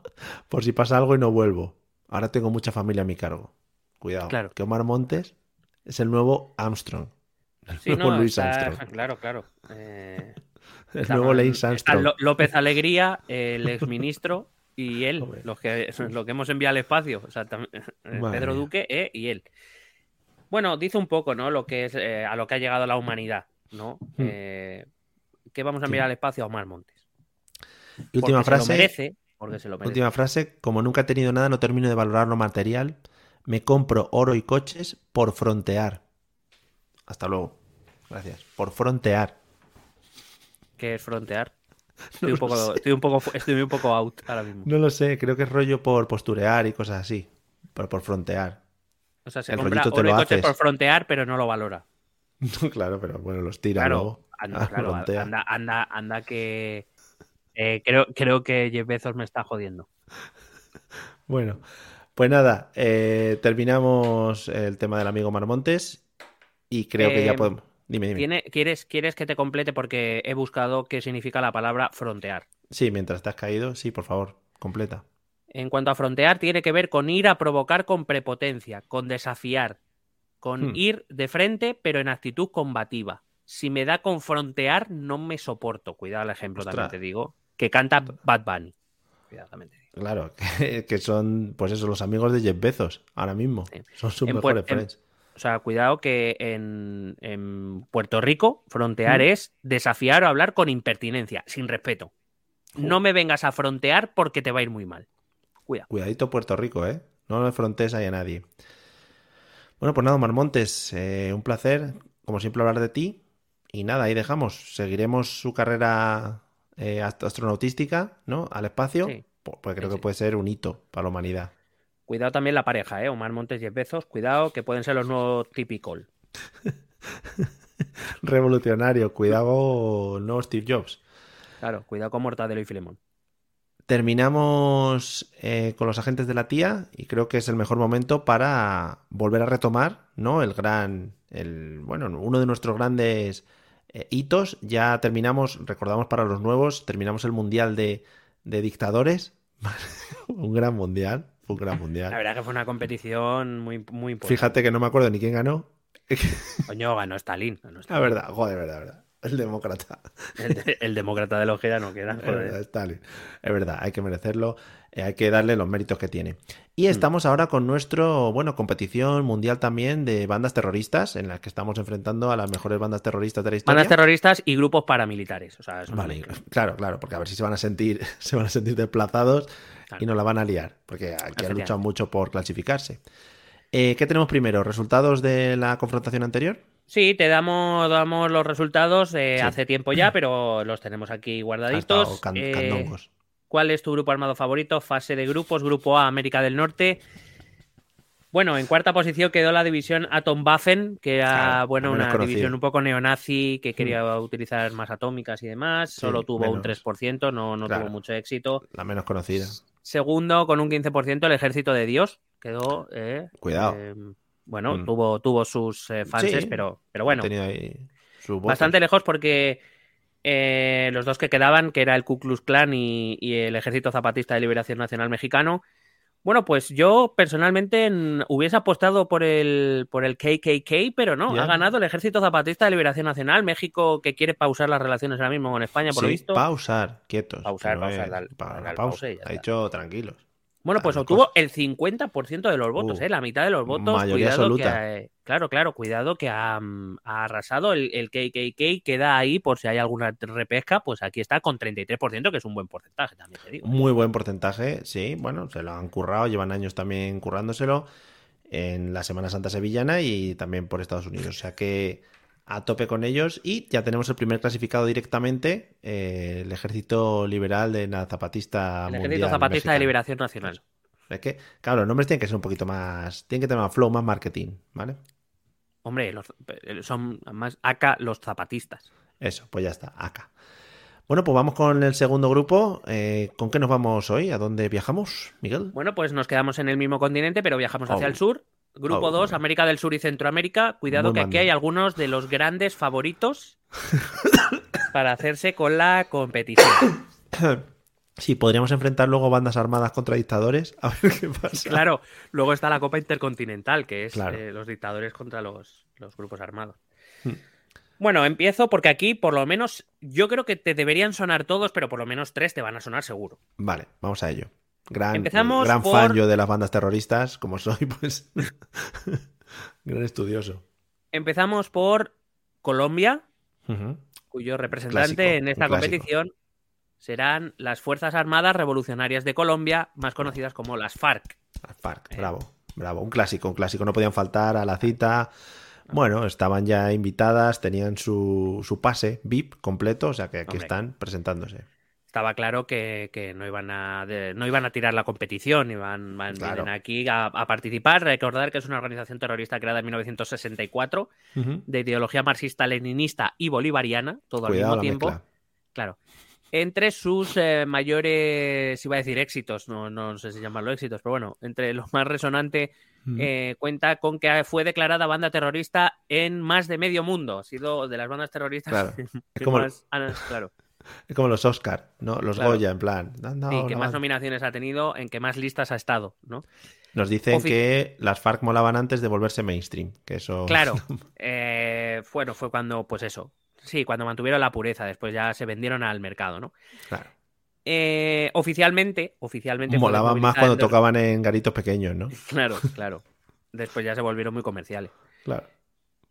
por si pasa algo y no vuelvo. Ahora tengo mucha familia a mi cargo. Cuidado, claro. que Omar Montes es el nuevo Armstrong. El nuevo Luis Armstrong. Claro, claro. Eh, el nuevo Lance Armstrong. López Alegría, el exministro, y él, los que, lo que hemos enviado al espacio. O sea, eh, Pedro Duque eh, y él. Bueno, dice un poco, ¿no? Lo que es eh, a lo que ha llegado la humanidad, ¿no? Hmm. ¿Qué vamos a enviar al espacio a Omar Montes? Y última frase. Se lo merece, porque se lo merece. Última frase. Como nunca he tenido nada, no termino de valorar lo material. Me compro oro y coches por frontear. Hasta luego. Gracias. Por frontear que es frontear? Estoy, un poco, estoy, un poco, estoy un poco out ahora mismo. No lo sé, creo que es rollo por posturear y cosas así. Pero por frontear. O sea, se compra oro coche por frontear, pero no lo valora. claro, pero bueno, los tira luego. Anda, claro, anda, anda, anda, que. Eh, creo, creo que Jeff Bezos me está jodiendo. Bueno, pues nada, eh, terminamos el tema del amigo Marmontes y creo que ya eh, podemos. ¿quieres, ¿Quieres que te complete? Porque he buscado qué significa la palabra frontear. Sí, mientras te has caído, sí, por favor, completa. En cuanto a frontear, tiene que ver con ir a provocar con prepotencia, con desafiar, con hmm. ir de frente, pero en actitud combativa. Si me da con frontear, no me soporto. Cuidado el ejemplo, también te digo. Que canta Bad Bunny. Cuidado, también te digo. Claro, que, son, pues eso, los amigos de Jeff Bezos, ahora mismo. Son sus mejores friends. O sea, cuidado que en, Puerto Rico frontear mm. es desafiar o hablar con impertinencia, sin respeto. No me vengas a frontear porque te va a ir muy mal. Cuidado. Cuidadito Puerto Rico, ¿eh? No le frontees ahí a nadie. Bueno, pues nada, Marmontes, eh, un placer, como siempre, hablar de ti. Y nada, ahí dejamos. Seguiremos su carrera eh, astronautística, ¿no? Al espacio. Pues creo que puede ser un hito para la humanidad. Cuidado también la pareja, ¿eh? Omar Montes y Bezos. Cuidado que pueden ser los nuevos typical. Revolucionario. Cuidado, no Steve Jobs. Claro, cuidado con Mortadelo y Filemón. Terminamos eh, con los agentes de la tía y creo que es el mejor momento para volver a retomar, ¿no? El gran, el, bueno, uno de nuestros grandes eh, hitos. Ya terminamos, recordamos para los nuevos, terminamos el mundial de, de dictadores, un gran mundial un gran mundial. La verdad que fue una competición muy, muy importante. Fíjate que no me acuerdo ni quién ganó. Coño, ganó Stalin. La verdad, joder, verdad, verdad. El demócrata. El, demócrata de Ojeda no queda. Stalin. Es verdad, hay que merecerlo, eh, hay que darle los méritos que tiene. Y mm. estamos ahora con nuestro, bueno, competición mundial también de bandas terroristas, en las que estamos enfrentando a las mejores bandas terroristas de la historia. Bandas terroristas y grupos paramilitares. O sea, vale, claro, claro, porque a ver si se van a sentir, se van a sentir desplazados y no la van a liar, porque aquí han luchado mucho por clasificarse. Eh, ¿Qué tenemos primero? ¿Resultados de la confrontación anterior? Sí, te damos, damos los resultados hace tiempo ya, pero los tenemos aquí guardaditos. Eh, ¿Cuál es tu grupo armado favorito? Fase de grupos, Grupo A, América del Norte. Bueno, en cuarta posición quedó la división Atomwaffen, que era bueno, una división un poco neonazi que quería mm. utilizar armas atómicas y demás. Solo tuvo un 3%, no, no tuvo mucho éxito. La menos conocida. Segundo, con un 15%, el Ejército de Dios. Quedó. Eh, Cuidado. Eh, bueno, mm. tuvo, tuvo sus eh, fans, pero, pero bueno. bastante lejos porque eh, los dos que quedaban, que era el Ku Klux Klan y, el Ejército Zapatista de Liberación Nacional Mexicano, bueno, pues yo personalmente hubiese apostado por el, por el KKK, pero no, ha ganado el Ejército Zapatista de Liberación Nacional. México que quiere pausar las relaciones ahora mismo con España, por lo visto. Pausar, quietos. Pausar, pausar, pausa. Ha dicho tranquilos. Bueno, pues obtuvo el 50% de los votos, uh, ¿eh? La mitad de los votos. Mayoría cuidado Que, claro, claro, cuidado que ha, arrasado el, el, KKK, queda ahí por si hay alguna repesca, pues aquí está con 33%, que es un buen porcentaje también, te digo. Muy buen porcentaje, sí, bueno, se lo han currado, llevan años también currándoselo en la Semana Santa Sevillana y también por Estados Unidos. O sea que a tope con ellos y ya tenemos el primer clasificado directamente, eh, el Ejército Liberal de la Zapatista El Ejército Zapatista de Liberación Nacional. Es que, claro, los nombres tienen que ser un poquito más, tienen que tener más flow, más marketing, ¿vale? Hombre, son más acá los zapatistas. Eso, pues ya está, acá. Bueno, pues vamos con el segundo grupo. Eh, ¿Con qué nos vamos hoy? ¿A dónde viajamos, Miguel? Bueno, pues nos quedamos en el mismo continente, pero viajamos hacia oh. el sur Grupo 2, América del Sur y Centroamérica. Cuidado que aquí hay algunos de los grandes favoritos para hacerse con la competición. Sí, podríamos enfrentar luego bandas armadas contra dictadores. A ver qué pasa. Claro, luego está la Copa Intercontinental, que es eh, los dictadores contra los, grupos armados. Hmm. Bueno, empiezo porque aquí, por lo menos, yo creo que te deberían sonar todos, pero por lo menos tres te van a sonar seguro. Vale, vamos a ello. Gran, gran fan yo de las bandas terroristas, como soy, pues. gran estudioso. Empezamos por Colombia, cuyo representante en esta competición serán las Fuerzas Armadas Revolucionarias de Colombia, más conocidas como las FARC. Las FARC, eh. bravo, bravo. Un clásico, un clásico. No podían faltar a la cita. Bueno, estaban ya invitadas, tenían su, su pase VIP completo, o sea que aquí están presentándose estaba claro que, no, iban a, no iban a tirar la competición, iban, van, aquí a, participar. Recordar que es una organización terrorista creada en 1964 de ideología marxista-leninista y bolivariana, todo al mismo tiempo. Claro. Entre sus eh, mayores, iba a decir éxitos, no, no sé si llamarlo éxitos, pero bueno, entre lo más resonante, eh, cuenta con que fue declarada banda terrorista en más de medio mundo. Ha sido de las bandas terroristas claro. como... claro. Es como los Oscar, ¿no? Los Goya, en plan. sí, que más nominaciones ha tenido, en que más listas ha estado, ¿no? Nos dicen que las FARC molaban antes de volverse mainstream, que eso... Claro, eh, bueno, fue cuando, pues eso, sí, cuando mantuvieron la pureza, después ya se vendieron al mercado, ¿no? Claro. Eh, oficialmente, oficialmente... Molaban más cuando tocaban en garitos pequeños, ¿no? Claro, claro. Después ya se volvieron muy comerciales. Claro.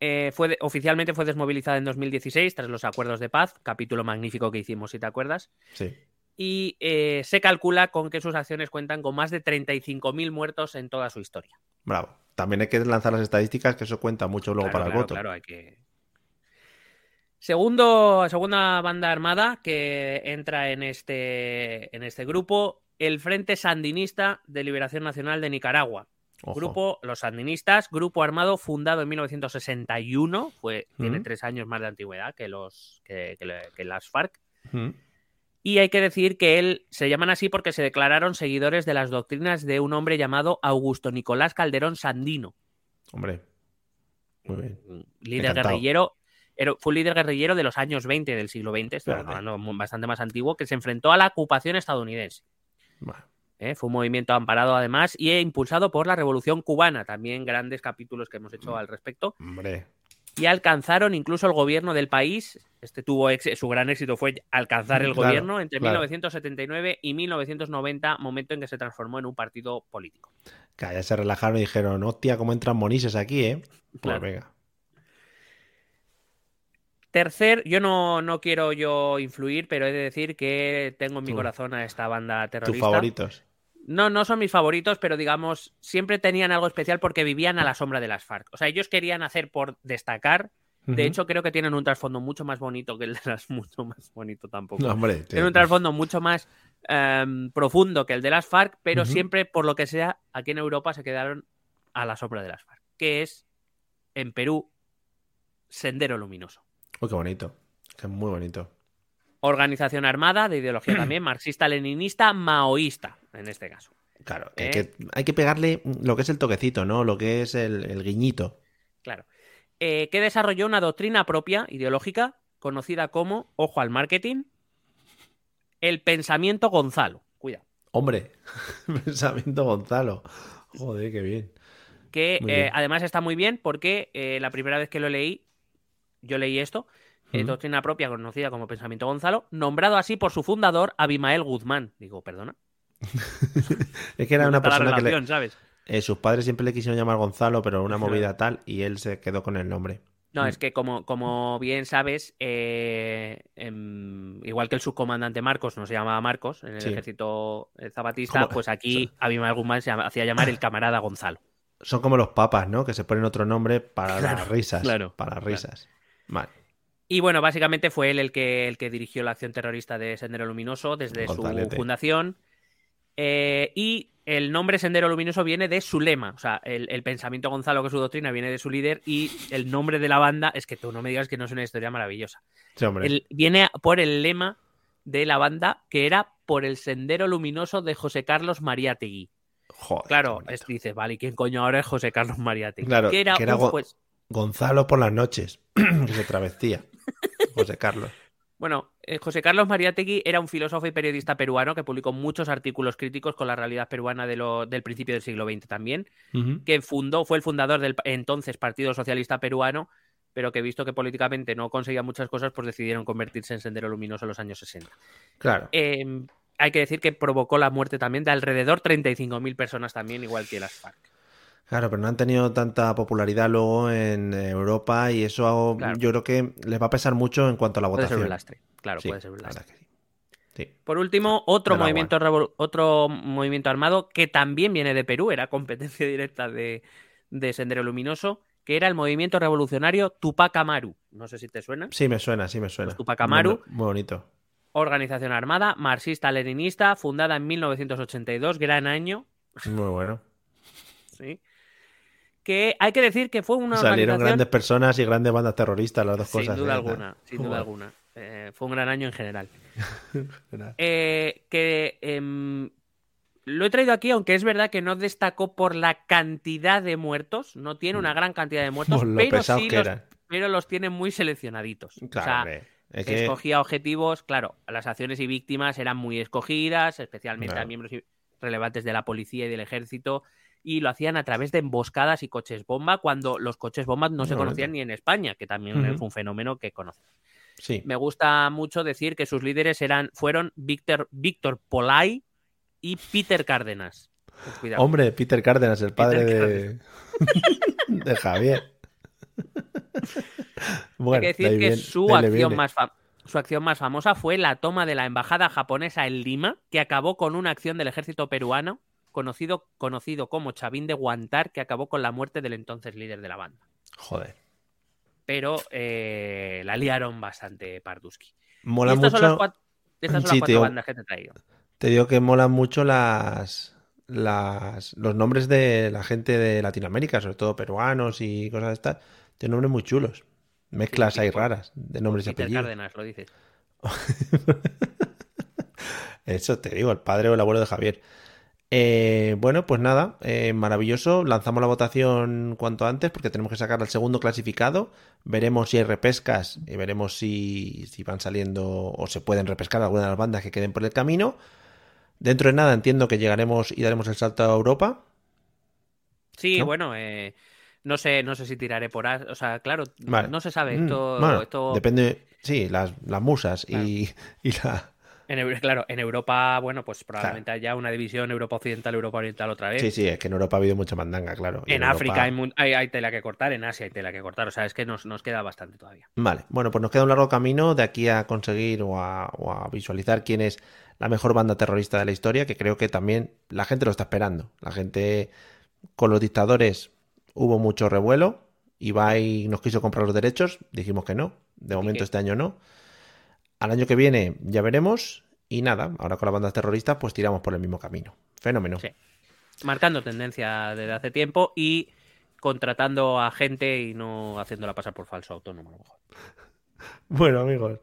Eh, fue oficialmente fue desmovilizada en 2016 tras los acuerdos de paz, capítulo magnífico que hicimos, si te acuerdas. Sí. Y eh, se calcula con que sus acciones cuentan con más de 35.000 muertos en toda su historia. Bravo. También hay que lanzar las estadísticas, que eso cuenta mucho luego para el voto. Claro, hay que. Segundo, segunda banda armada que entra en este, en este grupo, el Frente Sandinista de Liberación Nacional de Nicaragua. Grupo, los sandinistas, grupo armado fundado en 1961, fue, tiene tres años más de antigüedad que, los, que, las FARC. Y hay que decir que él se llaman así porque se declararon seguidores de las doctrinas de un hombre llamado Augusto Nicolás Calderón Sandino. Hombre, muy bien. Líder guerrillero. Fue un líder guerrillero de los años 20 del siglo XX, hablando bastante más antiguo, que se enfrentó a la ocupación estadounidense. ¿Eh? Fue un movimiento amparado además y impulsado por la Revolución Cubana. También grandes capítulos que hemos hecho al respecto. Hombre. y alcanzaron incluso el gobierno del país. Este tuvo su gran éxito fue alcanzar el gobierno entre 1979 y 1990, momento en que se transformó en un partido político. Que ya se relajaron y dijeron, hostia, cómo entran monises aquí, ¿eh? Pues venga. Tercer, yo no, no, quiero yo influir, pero he de decir que tengo en mi corazón a esta banda terrorista. ¿Tus favoritos? No, no son mis favoritos, pero digamos, siempre tenían algo especial porque vivían a la sombra de las FARC. O sea, ellos querían hacer por destacar. De hecho, creo que tienen un trasfondo mucho más bonito que el de las. Mucho más bonito tampoco. No, hombre, tienen un trasfondo mucho más em, profundo que el de las FARC, pero siempre, por lo que sea, aquí en Europa se quedaron a la sombra de las FARC. Que es, en Perú, Sendero Luminoso. Uy, qué bonito. Es muy bonito. Organización armada, de ideología también, marxista-leninista, maoísta, en este caso. Claro, ¿Eh? hay, que, pegarle lo que es el toquecito, ¿no? Lo que es el, guiñito. Claro. Eh, que desarrolló una doctrina propia, ideológica, conocida como, ojo al marketing, el pensamiento Gonzalo. Cuidado. Hombre, pensamiento Gonzalo. Joder, qué bien. Que eh, además está muy bien porque la primera vez que lo leí, yo leí esto, eh, doctrina propia conocida como Pensamiento Gonzalo, nombrado así por su fundador, Abimael Guzmán. Digo, perdona. es que era una persona que ¿sabes? Eh, sus padres siempre le quisieron llamar Gonzalo, pero una movida tal, y él se quedó con el nombre. No, mm. es que como, como bien sabes, eh, em, igual que el subcomandante Marcos no se llamaba Marcos en el ejército zapatista, pues aquí Abimael Guzmán se hacía llamar el camarada Gonzalo. Son como los papas, ¿no? Que se ponen otro nombre para las risas. Claro. Para las risas. Vale. Y bueno, básicamente fue él el que, el que dirigió la acción terrorista de Sendero Luminoso desde su fundación. Eh, y el nombre Sendero Luminoso viene de su lema. O sea, el, pensamiento Gonzalo, que es su doctrina, viene de su líder. Y el nombre de la banda, es que tú no me digas que no es una historia maravillosa. viene por el lema de la banda, que era por el Sendero Luminoso de José Carlos Mariátegui. Joder, claro, es, dices, vale, ¿y quién coño ahora es José Carlos Mariátegui? Claro, que era, pues Gonzalo por las noches, que se travestía. José Carlos. Bueno, José Carlos Mariátegui era un filósofo y periodista peruano que publicó muchos artículos críticos con la realidad peruana del principio del siglo XX también, que fundó, fue el fundador del entonces Partido Socialista Peruano, pero que visto que políticamente no conseguía muchas cosas, pues decidieron convertirse en Sendero Luminoso en los años 60. Claro. Em, hay que decir que provocó la muerte también de alrededor 35.000 personas también, igual que las FARC. Claro, pero no han tenido tanta popularidad luego en Europa y eso yo creo que les va a pesar mucho en cuanto a la votación. Puede ser un lastre, claro, puede ser un lastre. Por último, otro movimiento, otro movimiento armado que también viene de Perú, era competencia directa de, Sendero Luminoso, que era el movimiento revolucionario Tupac Amaru. No sé si te suena. Sí, me suena, sí me suena. Pues Tupac Amaru. muy bonito. Organización armada, marxista-leninista, fundada en 1982, gran año. Muy bueno. sí que hay que decir que fue una Salieron grandes personas y grandes bandas terroristas, las dos sin cosas. Duda ¿eh? alguna, sin duda alguna. Eh, fue un gran año en general. Eh, que em, lo he traído aquí, aunque es verdad que no destacó por la cantidad de muertos, no tiene una mm. gran cantidad de muertos, pero sí los, pero los tiene muy seleccionaditos. o sea, escogía objetivos, claro, las acciones y víctimas eran muy escogidas, especialmente a miembros relevantes de la policía y del ejército y lo hacían a través de emboscadas y coches bomba cuando los coches bomba no se conocían ni en España, que también es un fenómeno que conocen. Sí. Me gusta mucho decir que sus líderes eran, fueron Víctor, Víctor Polay y Peter Cárdenas. Hombre, Peter Cárdenas, el padre de... de Javier. Hay que decir que su acción, más su acción más famosa fue la toma de la embajada japonesa en Lima, que acabó con una acción del ejército peruano conocido, conocido como Chavín de Guantar, que acabó con la muerte del entonces líder de la banda. Joder. Pero eh, la liaron bastante Parduski. Mola mucho. Son las cuatro, estas son las cuatro bandas que te he traído. Te digo que molan mucho las, las, los nombres de la gente de Latinoamérica, sobre todo peruanos y cosas de estas. Tienen nombres muy chulos. Mezclas ahí raras de nombres y apellidos. Cárdenas, lo dices. Eso te digo, el padre o el abuelo de Javier. Eh, bueno, pues nada, eh, maravilloso. Lanzamos la votación cuanto antes porque tenemos que sacar al segundo clasificado. Veremos si hay repescas y veremos si, van saliendo o se pueden repescar algunas de las bandas que queden por el camino. Dentro de nada entiendo que llegaremos y daremos el salto a Europa. Sí, bueno, eh, No sé, no sé si tiraré por. O sea, claro, no se sabe. Mm, esto, Depende, sí, las, las musas y, y la en, claro, en Europa, bueno, pues probablemente haya una división Europa Occidental, Europa Oriental otra vez. Sí, sí, es que en Europa ha habido mucha mandanga, claro. En, África hay, tela que cortar, en Asia hay tela que cortar, o sea, es que nos, queda bastante todavía. Vale, bueno, pues nos queda un largo camino de aquí a conseguir o a, visualizar quién es la mejor banda terrorista de la historia, que creo que también la gente lo está esperando. La gente con los dictadores hubo mucho revuelo, Ibai nos quiso comprar los derechos, dijimos que no, de momento este año no. Al año que viene ya veremos. Y nada, ahora con las bandas terroristas, pues tiramos por el mismo camino. Fenómeno. Sí. Marcando tendencia desde hace tiempo y contratando a gente y no haciéndola pasar por falso autónomo, a lo mejor. Bueno, amigos.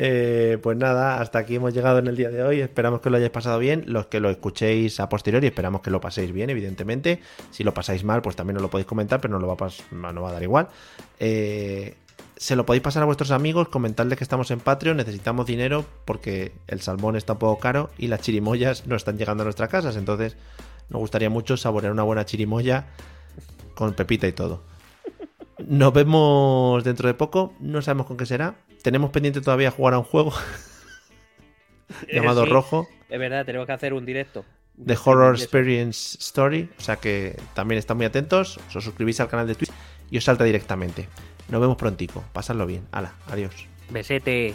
Eh, pues nada, hasta aquí hemos llegado en el día de hoy. Esperamos que lo hayáis pasado bien. Los que lo escuchéis a posteriori, esperamos que lo paséis bien, evidentemente. Si lo pasáis mal, pues también os lo podéis comentar, pero no lo va a, no va a dar igual. Eh, se lo podéis pasar a vuestros amigos, comentarles que estamos en Patreon, necesitamos dinero porque el salmón está un poco caro y las chirimoyas no están llegando a nuestras casas, entonces nos gustaría mucho saborear una buena chirimoya con pepita y todo. Nos vemos dentro de poco, no sabemos con qué será. Tenemos pendiente todavía jugar a un juego llamado Rojo. Es verdad, tenemos que hacer un directo. The Horror Experience Story, o sea que también están muy atentos, os suscribís al canal de Twitch y os salta directamente. Nos vemos prontico. Pasadlo bien. Hala, adiós. Besete.